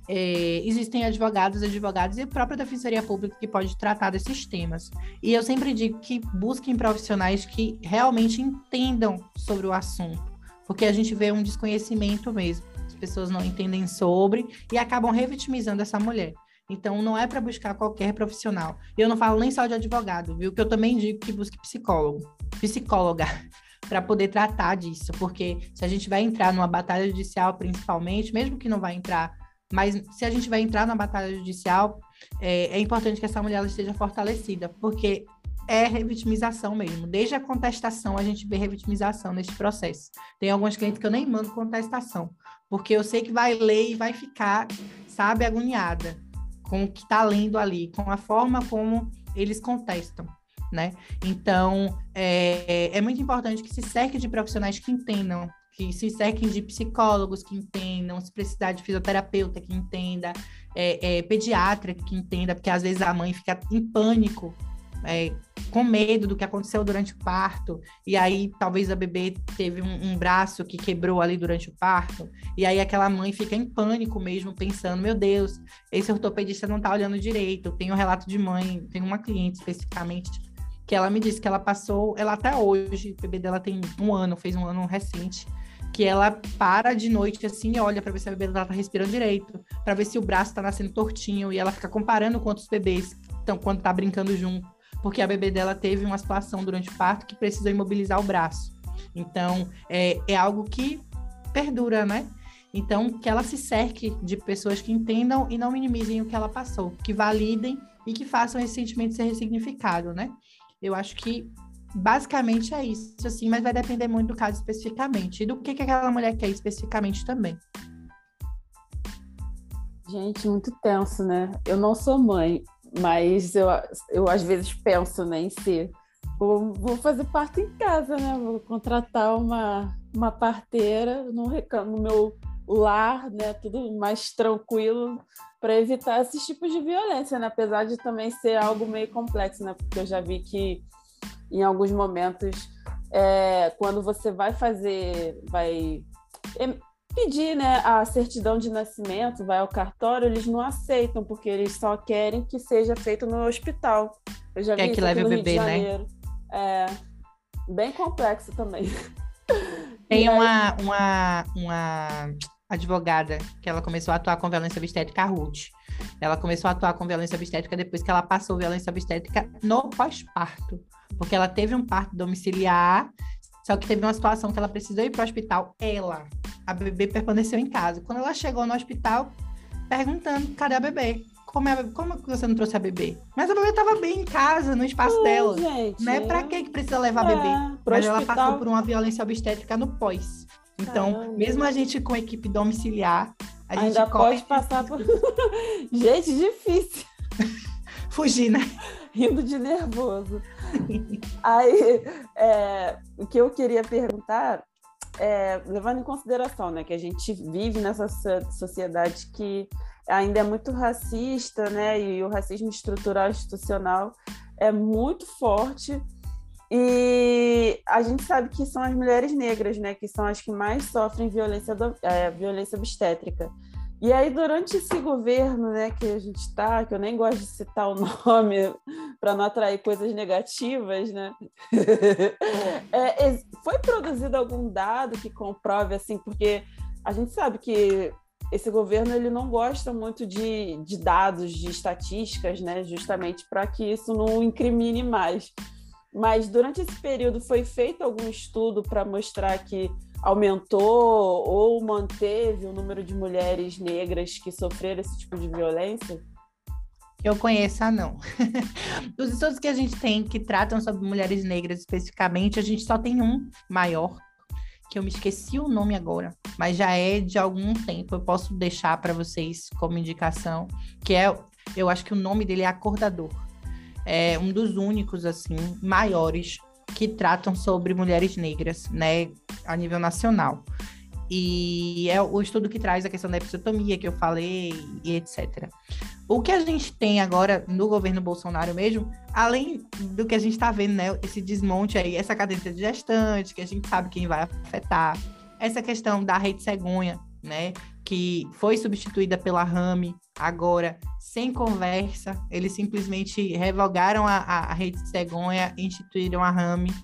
S4: é, existem advogados, advogadas e a própria Defensoria Pública que pode tratar desses temas. E eu sempre digo que busquem profissionais que realmente entendam sobre o assunto, porque a gente vê um desconhecimento mesmo. As pessoas não entendem sobre e acabam revitimizando essa mulher. Então, não é para buscar qualquer profissional. E eu não falo nem só de advogado, viu? Que eu também digo que busque psicólogo, psicóloga, para poder tratar disso. Porque se a gente vai entrar numa batalha judicial, principalmente, mesmo que não vai entrar mas se a gente vai entrar na batalha judicial, é, é importante que essa mulher esteja fortalecida, porque é revitimização mesmo. Desde a contestação, a gente vê revitimização nesse processo. Tem alguns clientes que eu nem mando contestação, porque eu sei que vai ler e vai ficar, sabe, agoniada com o que está lendo ali, com a forma como eles contestam. Né? Então, é, é muito importante que se cerque de profissionais que entendam que se cerquem de psicólogos que entendam, se precisar de fisioterapeuta que entenda, é, é, pediatra que entenda, porque às vezes a mãe fica em pânico, é, com medo do que aconteceu durante o parto, e aí talvez a bebê teve um, um, braço que quebrou ali durante o parto, e aí aquela mãe fica em pânico mesmo, pensando, meu Deus, esse ortopedista não tá olhando direito. Tem um relato de mãe, tem uma cliente especificamente que ela me disse que ela passou, ela até hoje, o bebê dela tem um ano, fez um ano recente, que ela para de noite assim e olha para ver se a bebê dela tá respirando direito, para ver se o braço tá nascendo tortinho e ela fica comparando com outros bebês então quando tá brincando junto, porque a bebê dela teve uma situação durante o parto que precisou imobilizar o braço. Então, é, é algo que perdura, né? Então, que ela se cerque de pessoas que entendam e não minimizem o que ela passou, que validem e que façam esse sentimento ser ressignificado, né? Eu acho que Basicamente é isso, assim, mas vai depender muito do caso especificamente e do que, que aquela mulher quer especificamente também.
S2: Gente, muito tenso, né? Eu não sou mãe, mas eu, eu às vezes penso né, em ser. Vou, vou fazer parto em casa, né? Vou contratar uma, uma parteira no, no meu lar, né? Tudo mais tranquilo para evitar esses tipos de violência, né? Apesar de também ser algo meio complexo, né? Porque eu já vi que em alguns momentos, é, quando você vai fazer, vai pedir né, a certidão de nascimento, vai ao cartório, eles não aceitam, porque eles só querem que seja feito no hospital.
S4: Eu já vi é que leve o bebê, né?
S2: É bem complexo também.
S4: Tem uma, uma, uma advogada que ela começou a atuar com violência obstétrica, a Ruth. Ela começou a atuar com violência obstétrica depois que ela passou violência obstétrica no pós-parto porque ela teve um parto domiciliar, só que teve uma situação que ela precisou ir para o hospital. Ela, a bebê permaneceu em casa. Quando ela chegou no hospital, perguntando: cadê a bebê? Como, é, como você não trouxe a bebê? Mas a bebê estava bem em casa, no espaço dela. Gente, né? Pra que precisa levar a bebê? É, Mas hospital. ela passou por uma violência obstétrica no pós. Então, Caramba. mesmo a gente com equipe domiciliar, a
S2: Ainda
S4: gente
S2: pode passar por. gente, difícil.
S4: Fugir, né?
S2: Rindo de nervoso. Aí, é, o que eu queria perguntar, é, levando em consideração né, que a gente vive nessa sociedade que ainda é muito racista, né, e o racismo estrutural institucional é muito forte, e a gente sabe que são as mulheres negras, né, que são as que mais sofrem violência, do, é, violência obstétrica. E aí, durante esse governo né, que a gente está, que eu nem gosto de citar o nome para não atrair coisas negativas, né? é, foi produzido algum dado que comprove, assim, porque a gente sabe que esse governo ele não gosta muito de, de dados, de estatísticas, né? Justamente para que isso não incrimine mais. Mas durante esse período foi feito algum estudo para mostrar que aumentou ou manteve o número de mulheres negras que sofreram esse tipo de violência?
S4: Eu conheça, não. Os estudos que a gente tem que tratam sobre mulheres negras especificamente, a gente só tem um maior, que eu me esqueci o nome agora, mas já é de algum tempo. Eu posso deixar para vocês como indicação, que é, eu acho que o nome dele é Acordador. É um dos únicos, assim, maiores que tratam sobre mulheres negras, né, a nível nacional. E é o estudo que traz a questão da episiotomia que eu falei e etc. O que a gente tem agora no governo Bolsonaro mesmo, além do que a gente está vendo, né, esse desmonte aí, essa cadência de gestante, que a gente sabe quem vai afetar, essa questão da rede cegonha, né, que foi substituída pela Rami agora, sem conversa. Eles simplesmente revogaram a, a, a rede cegonha, instituíram a Rami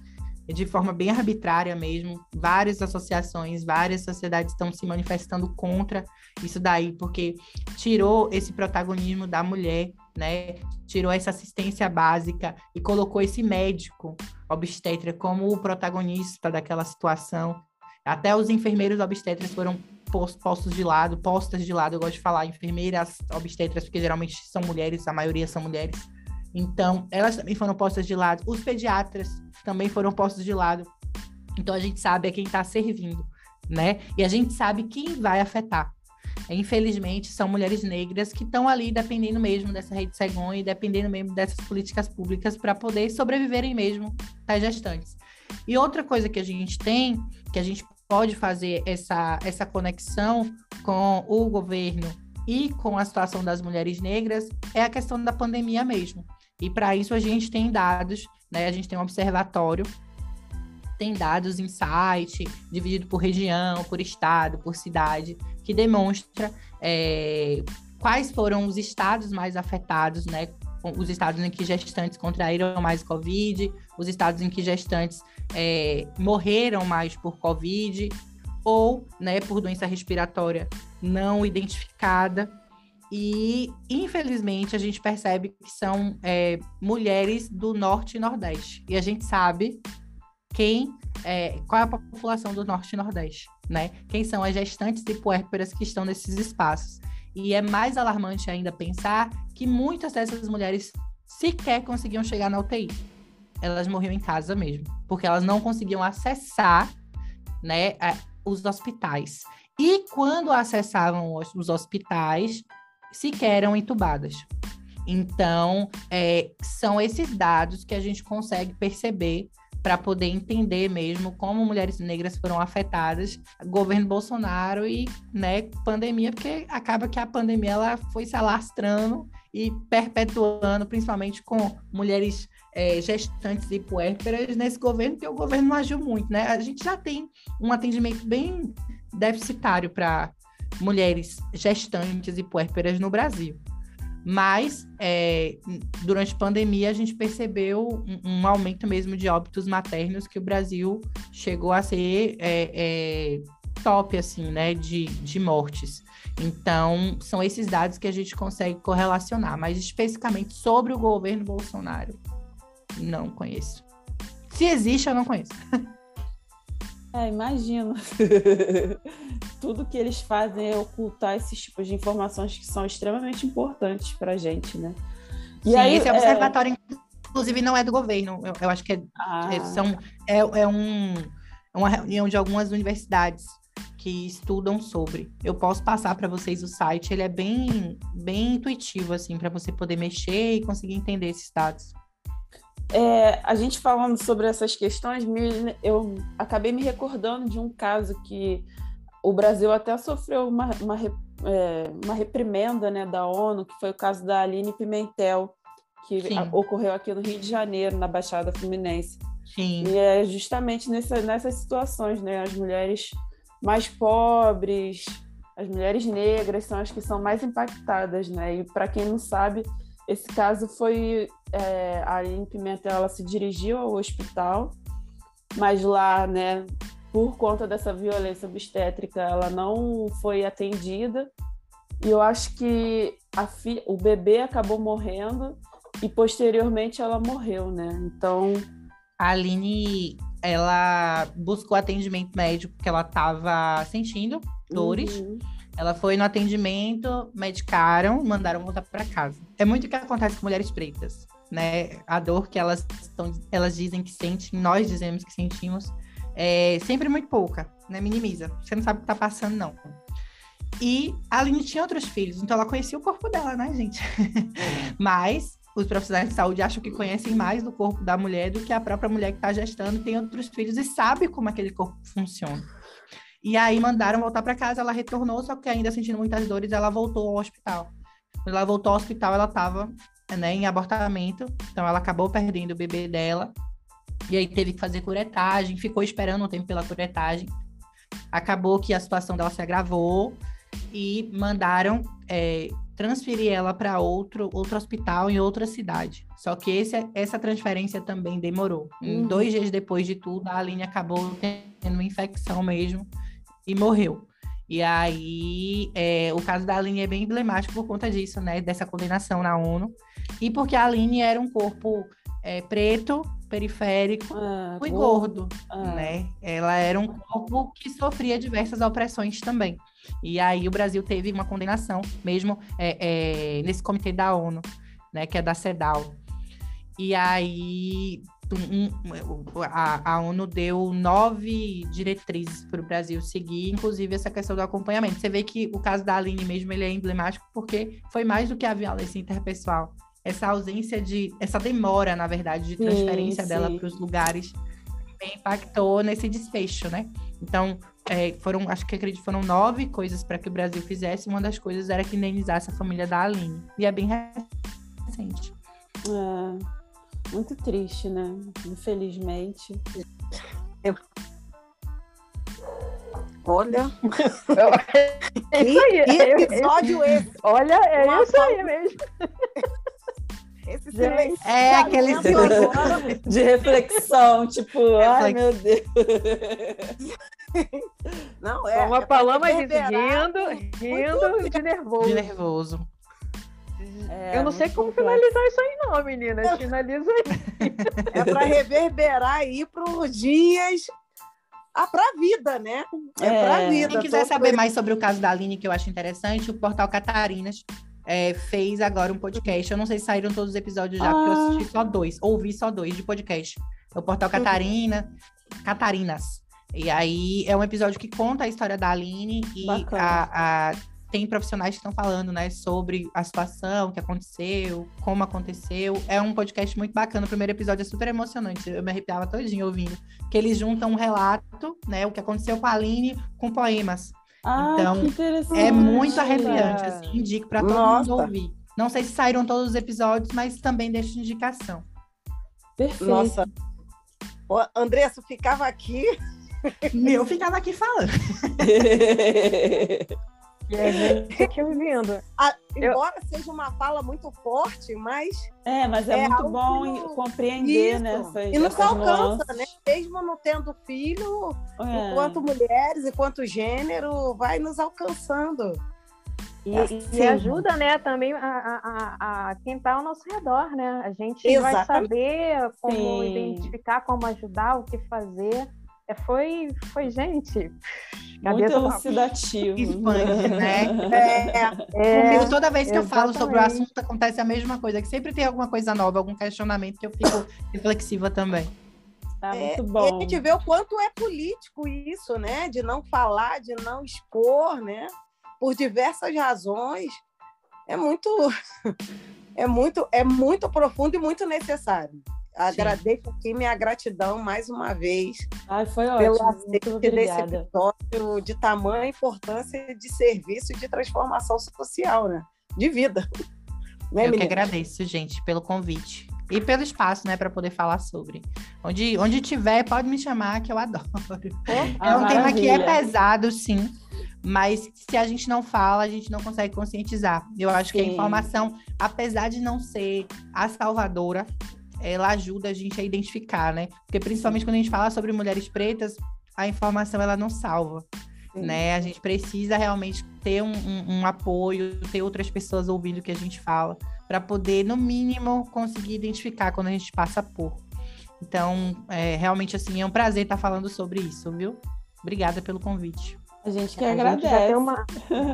S4: de forma bem arbitrária mesmo. Várias associações, várias sociedades estão se manifestando contra isso daí, porque tirou esse protagonismo da mulher, né? Tirou essa assistência básica e colocou esse médico obstetra como o protagonista daquela situação. Até os enfermeiros obstetras foram postos de lado, postas de lado, eu gosto de falar enfermeiras obstetras, porque geralmente são mulheres, a maioria são mulheres. Então, elas também foram postas de lado. Os pediatras também foram postos de lado. Então, a gente sabe a quem está servindo, né? E a gente sabe quem vai afetar. Infelizmente, são mulheres negras que estão ali dependendo mesmo dessa rede cegonha e dependendo mesmo dessas políticas públicas para poder sobreviverem mesmo das gestantes. E outra coisa que a gente tem, que a gente pode fazer essa, essa conexão com o governo e com a situação das mulheres negras, é a questão da pandemia mesmo. E para isso a gente tem dados, né? A gente tem um observatório, tem dados em site, dividido por região, por estado, por cidade, que demonstra é, quais foram os estados mais afetados, né? Os estados em que gestantes contraíram mais Covid, os estados em que gestantes é, morreram mais por Covid ou né, por doença respiratória não identificada. E, infelizmente, a gente percebe que são é, mulheres do Norte e Nordeste. E a gente sabe quem, é, qual é a população do Norte e Nordeste, né? Quem são as gestantes e puérperas que estão nesses espaços. E é mais alarmante ainda pensar que muitas dessas mulheres sequer conseguiam chegar na UTI. Elas morriam em casa mesmo, porque elas não conseguiam acessar, né, os hospitais. E quando acessavam os hospitais, sequer eram entubadas. Então, é, são esses dados que a gente consegue perceber para poder entender mesmo como mulheres negras foram afetadas, governo Bolsonaro e né, pandemia, porque acaba que a pandemia ela foi se alastrando e perpetuando, principalmente com mulheres é, gestantes e puérperas nesse governo, porque o governo não agiu muito, né? A gente já tem um atendimento bem deficitário para mulheres gestantes e puérperas no Brasil. Mas, é, durante a pandemia, a gente percebeu um, um, aumento mesmo de óbitos maternos, que o Brasil chegou a ser é, é, top, assim, né, de, de mortes. Então, são esses dados que a gente consegue correlacionar. Mas, especificamente sobre o governo Bolsonaro, não conheço. Se existe, eu não conheço.
S2: É, imagino. Tudo que eles fazem é ocultar esses tipos de informações que são extremamente importantes para a gente, né?
S4: E Sim, aí, esse é observatório, é... inclusive, não é do governo. Eu, eu acho que é, ah. é, são, é, é um, é uma reunião de algumas universidades que estudam sobre. Eu posso passar para vocês o site, ele é bem, bem intuitivo, assim, para você poder mexer e conseguir entender esses dados.
S2: É, a gente falando sobre essas questões, eu acabei me recordando de um caso que o Brasil até sofreu uma, uma, é, uma reprimenda né, da ONU, que foi o caso da Aline Pimentel, que a, ocorreu aqui no Rio de Janeiro, na Baixada Fluminense.
S4: Sim.
S2: E é justamente nessa, nessas situações, né? As mulheres mais pobres, as mulheres negras são as que são mais impactadas, né? E para quem não sabe, esse caso foi é, a Aline Pimentel, ela se dirigiu ao hospital, mas lá, né, por conta dessa violência obstétrica, ela não foi atendida. E eu acho que fi... o bebê acabou morrendo e posteriormente ela morreu, né? Então.
S4: A Aline, ela buscou atendimento médico porque ela estava sentindo dores. Uhum. Ela foi no atendimento, medicaram, mandaram voltar para casa. É muito o que acontece com mulheres pretas, né? A dor que elas, tão, elas dizem que sentem, nós dizemos que sentimos, é sempre muito pouca, né? Minimiza. Você não sabe o que tá passando, não. E a Aline tinha outros filhos, então ela conhecia o corpo dela, né, gente? Mas os profissionais de saúde acham que conhecem mais do corpo da mulher do que a própria mulher que está gestando, tem outros filhos e sabe como aquele corpo funciona. E aí mandaram voltar para casa, ela retornou, só que ainda sentindo muitas dores, ela voltou ao hospital. Quando ela voltou ao hospital, ela estava né, em abortamento, então ela acabou perdendo o bebê dela. E aí teve que fazer curetagem, ficou esperando um tempo pela curetagem. Acabou que a situação dela se agravou e mandaram é, transferir ela para outro, outro hospital em outra cidade. Só que esse, essa transferência também demorou. Uhum. Dois dias depois de tudo, a Aline acabou tendo uma infecção mesmo e morreu. E aí, é, o caso da Aline é bem emblemático por conta disso, né? Dessa condenação na ONU. E porque a Aline era um corpo é, preto, periférico ah, e gordo, ah. né? Ela era um corpo que sofria diversas opressões também. E aí o Brasil teve uma condenação, mesmo é, é, nesse comitê da ONU, né? Que é da CEDAW. E aí um, a, a, ONU deu nove diretrizes para o Brasil seguir, inclusive essa questão do acompanhamento. Você vê que o caso da Aline mesmo ele é emblemático porque foi mais do que a violência interpessoal. Essa ausência de, essa demora, na verdade, de transferência sim, sim. dela para os lugares também impactou nesse desfecho, né? Então, é, foram, acho que acredito, foram nove coisas para que o Brasil fizesse. Uma das coisas era que indenizasse a família da Aline. E é bem recente.
S2: É. Muito triste, né? Infelizmente. Eu...
S1: Olha. é isso aí, que episódio esse?
S3: Olha, é Uma isso aí mesmo.
S1: Esse silêncio.
S4: É aquele
S2: de reflexão, tipo, ai meu Deus.
S3: Não, é. Uma é paloma rindo, rindo de nervoso.
S4: De nervoso.
S3: É, eu não sei como complexo. finalizar isso aí, não, meninas. Finaliza aí.
S1: É para reverberar aí para os dias. Ah, para a vida, né?
S4: É, é para a vida. Quem quiser saber mais sobre o caso da Aline, que eu acho interessante, o portal Catarinas é, fez agora um podcast. Eu não sei se saíram todos os episódios já, ah. porque eu ah. assisti só dois, ouvi só dois de podcast. É o portal Catarina, Catarinas. E aí é um episódio que conta a história da Aline e a, a tem profissionais que estão falando, né, sobre a situação que aconteceu, como aconteceu. É um podcast muito bacana. O primeiro episódio é super emocionante. Eu me arrepiava todinho ouvindo. Que eles juntam um relato, né, o que aconteceu com a Aline com poemas.
S2: Ah, então,
S4: é muito arrepiante, assim, indico para todo Nossa. mundo ouvir. Não sei se saíram todos os episódios, mas também deixo indicação.
S1: Perfeito. Nossa. Ô, Andressa, ficava aqui.
S4: Eu ficava aqui falando.
S3: E a gente aqui ouvindo.
S1: Ah, embora eu... seja uma fala muito forte, mas.
S2: É, mas é, é muito bom compreender, né? Isso.
S1: né? e nos alcança, nuances. né? Mesmo não tendo filho, é. enquanto mulheres, enquanto gênero, vai nos alcançando.
S3: E, e, ajuda, né, também a, a, a, quem está ao nosso redor, né? A gente Exatamente. vai saber como Sim. identificar, como ajudar, o que fazer. É, foi, foi, gente.
S2: Muito elucidativo.
S4: Expande, né? É, é, toda vez que exatamente. eu falo sobre o assunto, acontece a mesma coisa, que sempre tem alguma coisa nova, algum questionamento que eu fico reflexiva também.
S1: Tá é, muito bom. E a gente vê o quanto é político isso, né? De não falar, de não expor, né? Por diversas razões. É muito, é muito, é muito profundo e muito necessário. Agradeço aqui minha gratidão mais uma vez.
S2: Ai, foi ótimo. Pelo
S1: aceite desse episódio de tamanha importância de serviço de transformação social, né? De vida.
S4: Né, Eu que agradeço, gente, pelo convite. E pelo espaço, né, para poder falar sobre. Onde, onde tiver, pode me chamar, que eu adoro. Oh, é um tema que é pesado, sim, mas se a gente não fala, a gente não consegue conscientizar. Eu acho sim. que a informação, apesar de não ser a salvadora, ela ajuda a gente a identificar, né? Porque principalmente quando a gente fala sobre mulheres pretas, a informação ela não salva. Né? A gente precisa realmente ter um, um, um, apoio, ter outras pessoas ouvindo o que a gente fala, para poder, no mínimo, conseguir identificar quando a gente passa por. Então, é, realmente, assim, é um prazer estar falando sobre isso, viu? Obrigada pelo convite.
S2: A gente que a agradece. Gente
S3: tem uma,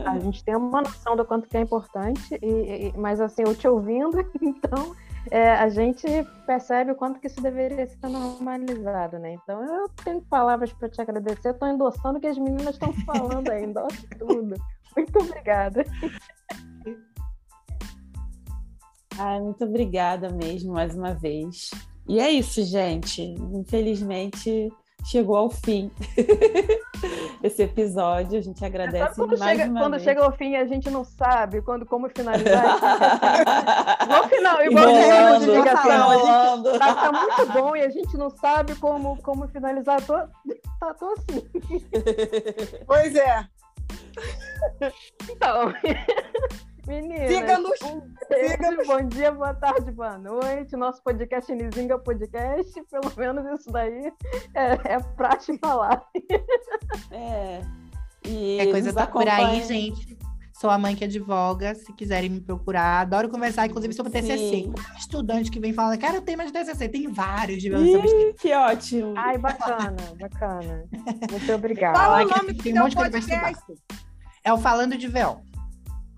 S3: a gente tem uma noção do quanto que é importante, e, e, mas assim, eu te ouvindo, então é, a gente percebe o quanto que isso deveria ser normalizado, né? Então eu tenho palavras para te agradecer, estou endossando o que as meninas estão falando aí, endosso tudo. Muito obrigada.
S2: Ai, muito obrigada mesmo, mais uma vez. E é isso, gente. Infelizmente, chegou ao fim esse episódio. A gente agradece
S3: quando
S2: mais
S3: chega,
S2: uma
S3: Quando
S2: vez.
S3: chega ao fim, a gente não sabe quando, como finalizar. no final, igual o de ligação. A gente tá, tá, muito bom e a gente não sabe como, como finalizar. Tô, tá, tô assim.
S1: Pois é.
S3: Então, meninas,
S1: Siga-nos.
S3: um beijo,
S1: Siga-nos.
S3: bom dia, boa tarde, boa noite. Nosso podcast Nizinga Podcast, pelo menos isso daí é, é pra te falar.
S2: É. E
S4: É coisa tá por aí, gente. Sou a mãe que advoga, se quiserem me procurar. Adoro conversar, inclusive, sobre TCC.
S2: Sim.
S4: Com estudante que vem falando, quero tema de TCC. Tem vários de.
S2: Ih, que ótimo.
S3: Ai, bacana, bacana. Muito obrigada.
S1: Fala o
S4: que
S1: nome do
S4: tem um monte de coisa
S1: podcast.
S4: É o Falando de VO.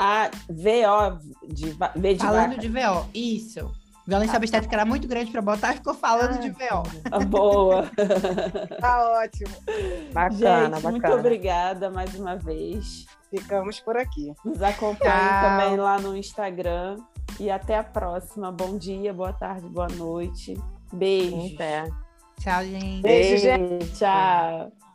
S2: A VO de V de
S4: Falando
S2: vaca.
S4: de VO, isso. Violência obstétrica era muito grande pra botar, ficou falando de VO.
S2: Ah, Boa.
S1: Tá ótimo.
S3: Bacana,
S2: Gente,
S3: bacana.
S2: muito obrigada mais uma vez.
S1: Ficamos por aqui.
S2: Nos acompanhe
S4: Tchau.
S2: também lá no Instagram. E até a próxima. Bom dia, boa tarde, boa noite. Beijo.
S3: Até.
S4: Tchau, gente.
S1: Beijo, gente.
S2: Tchau.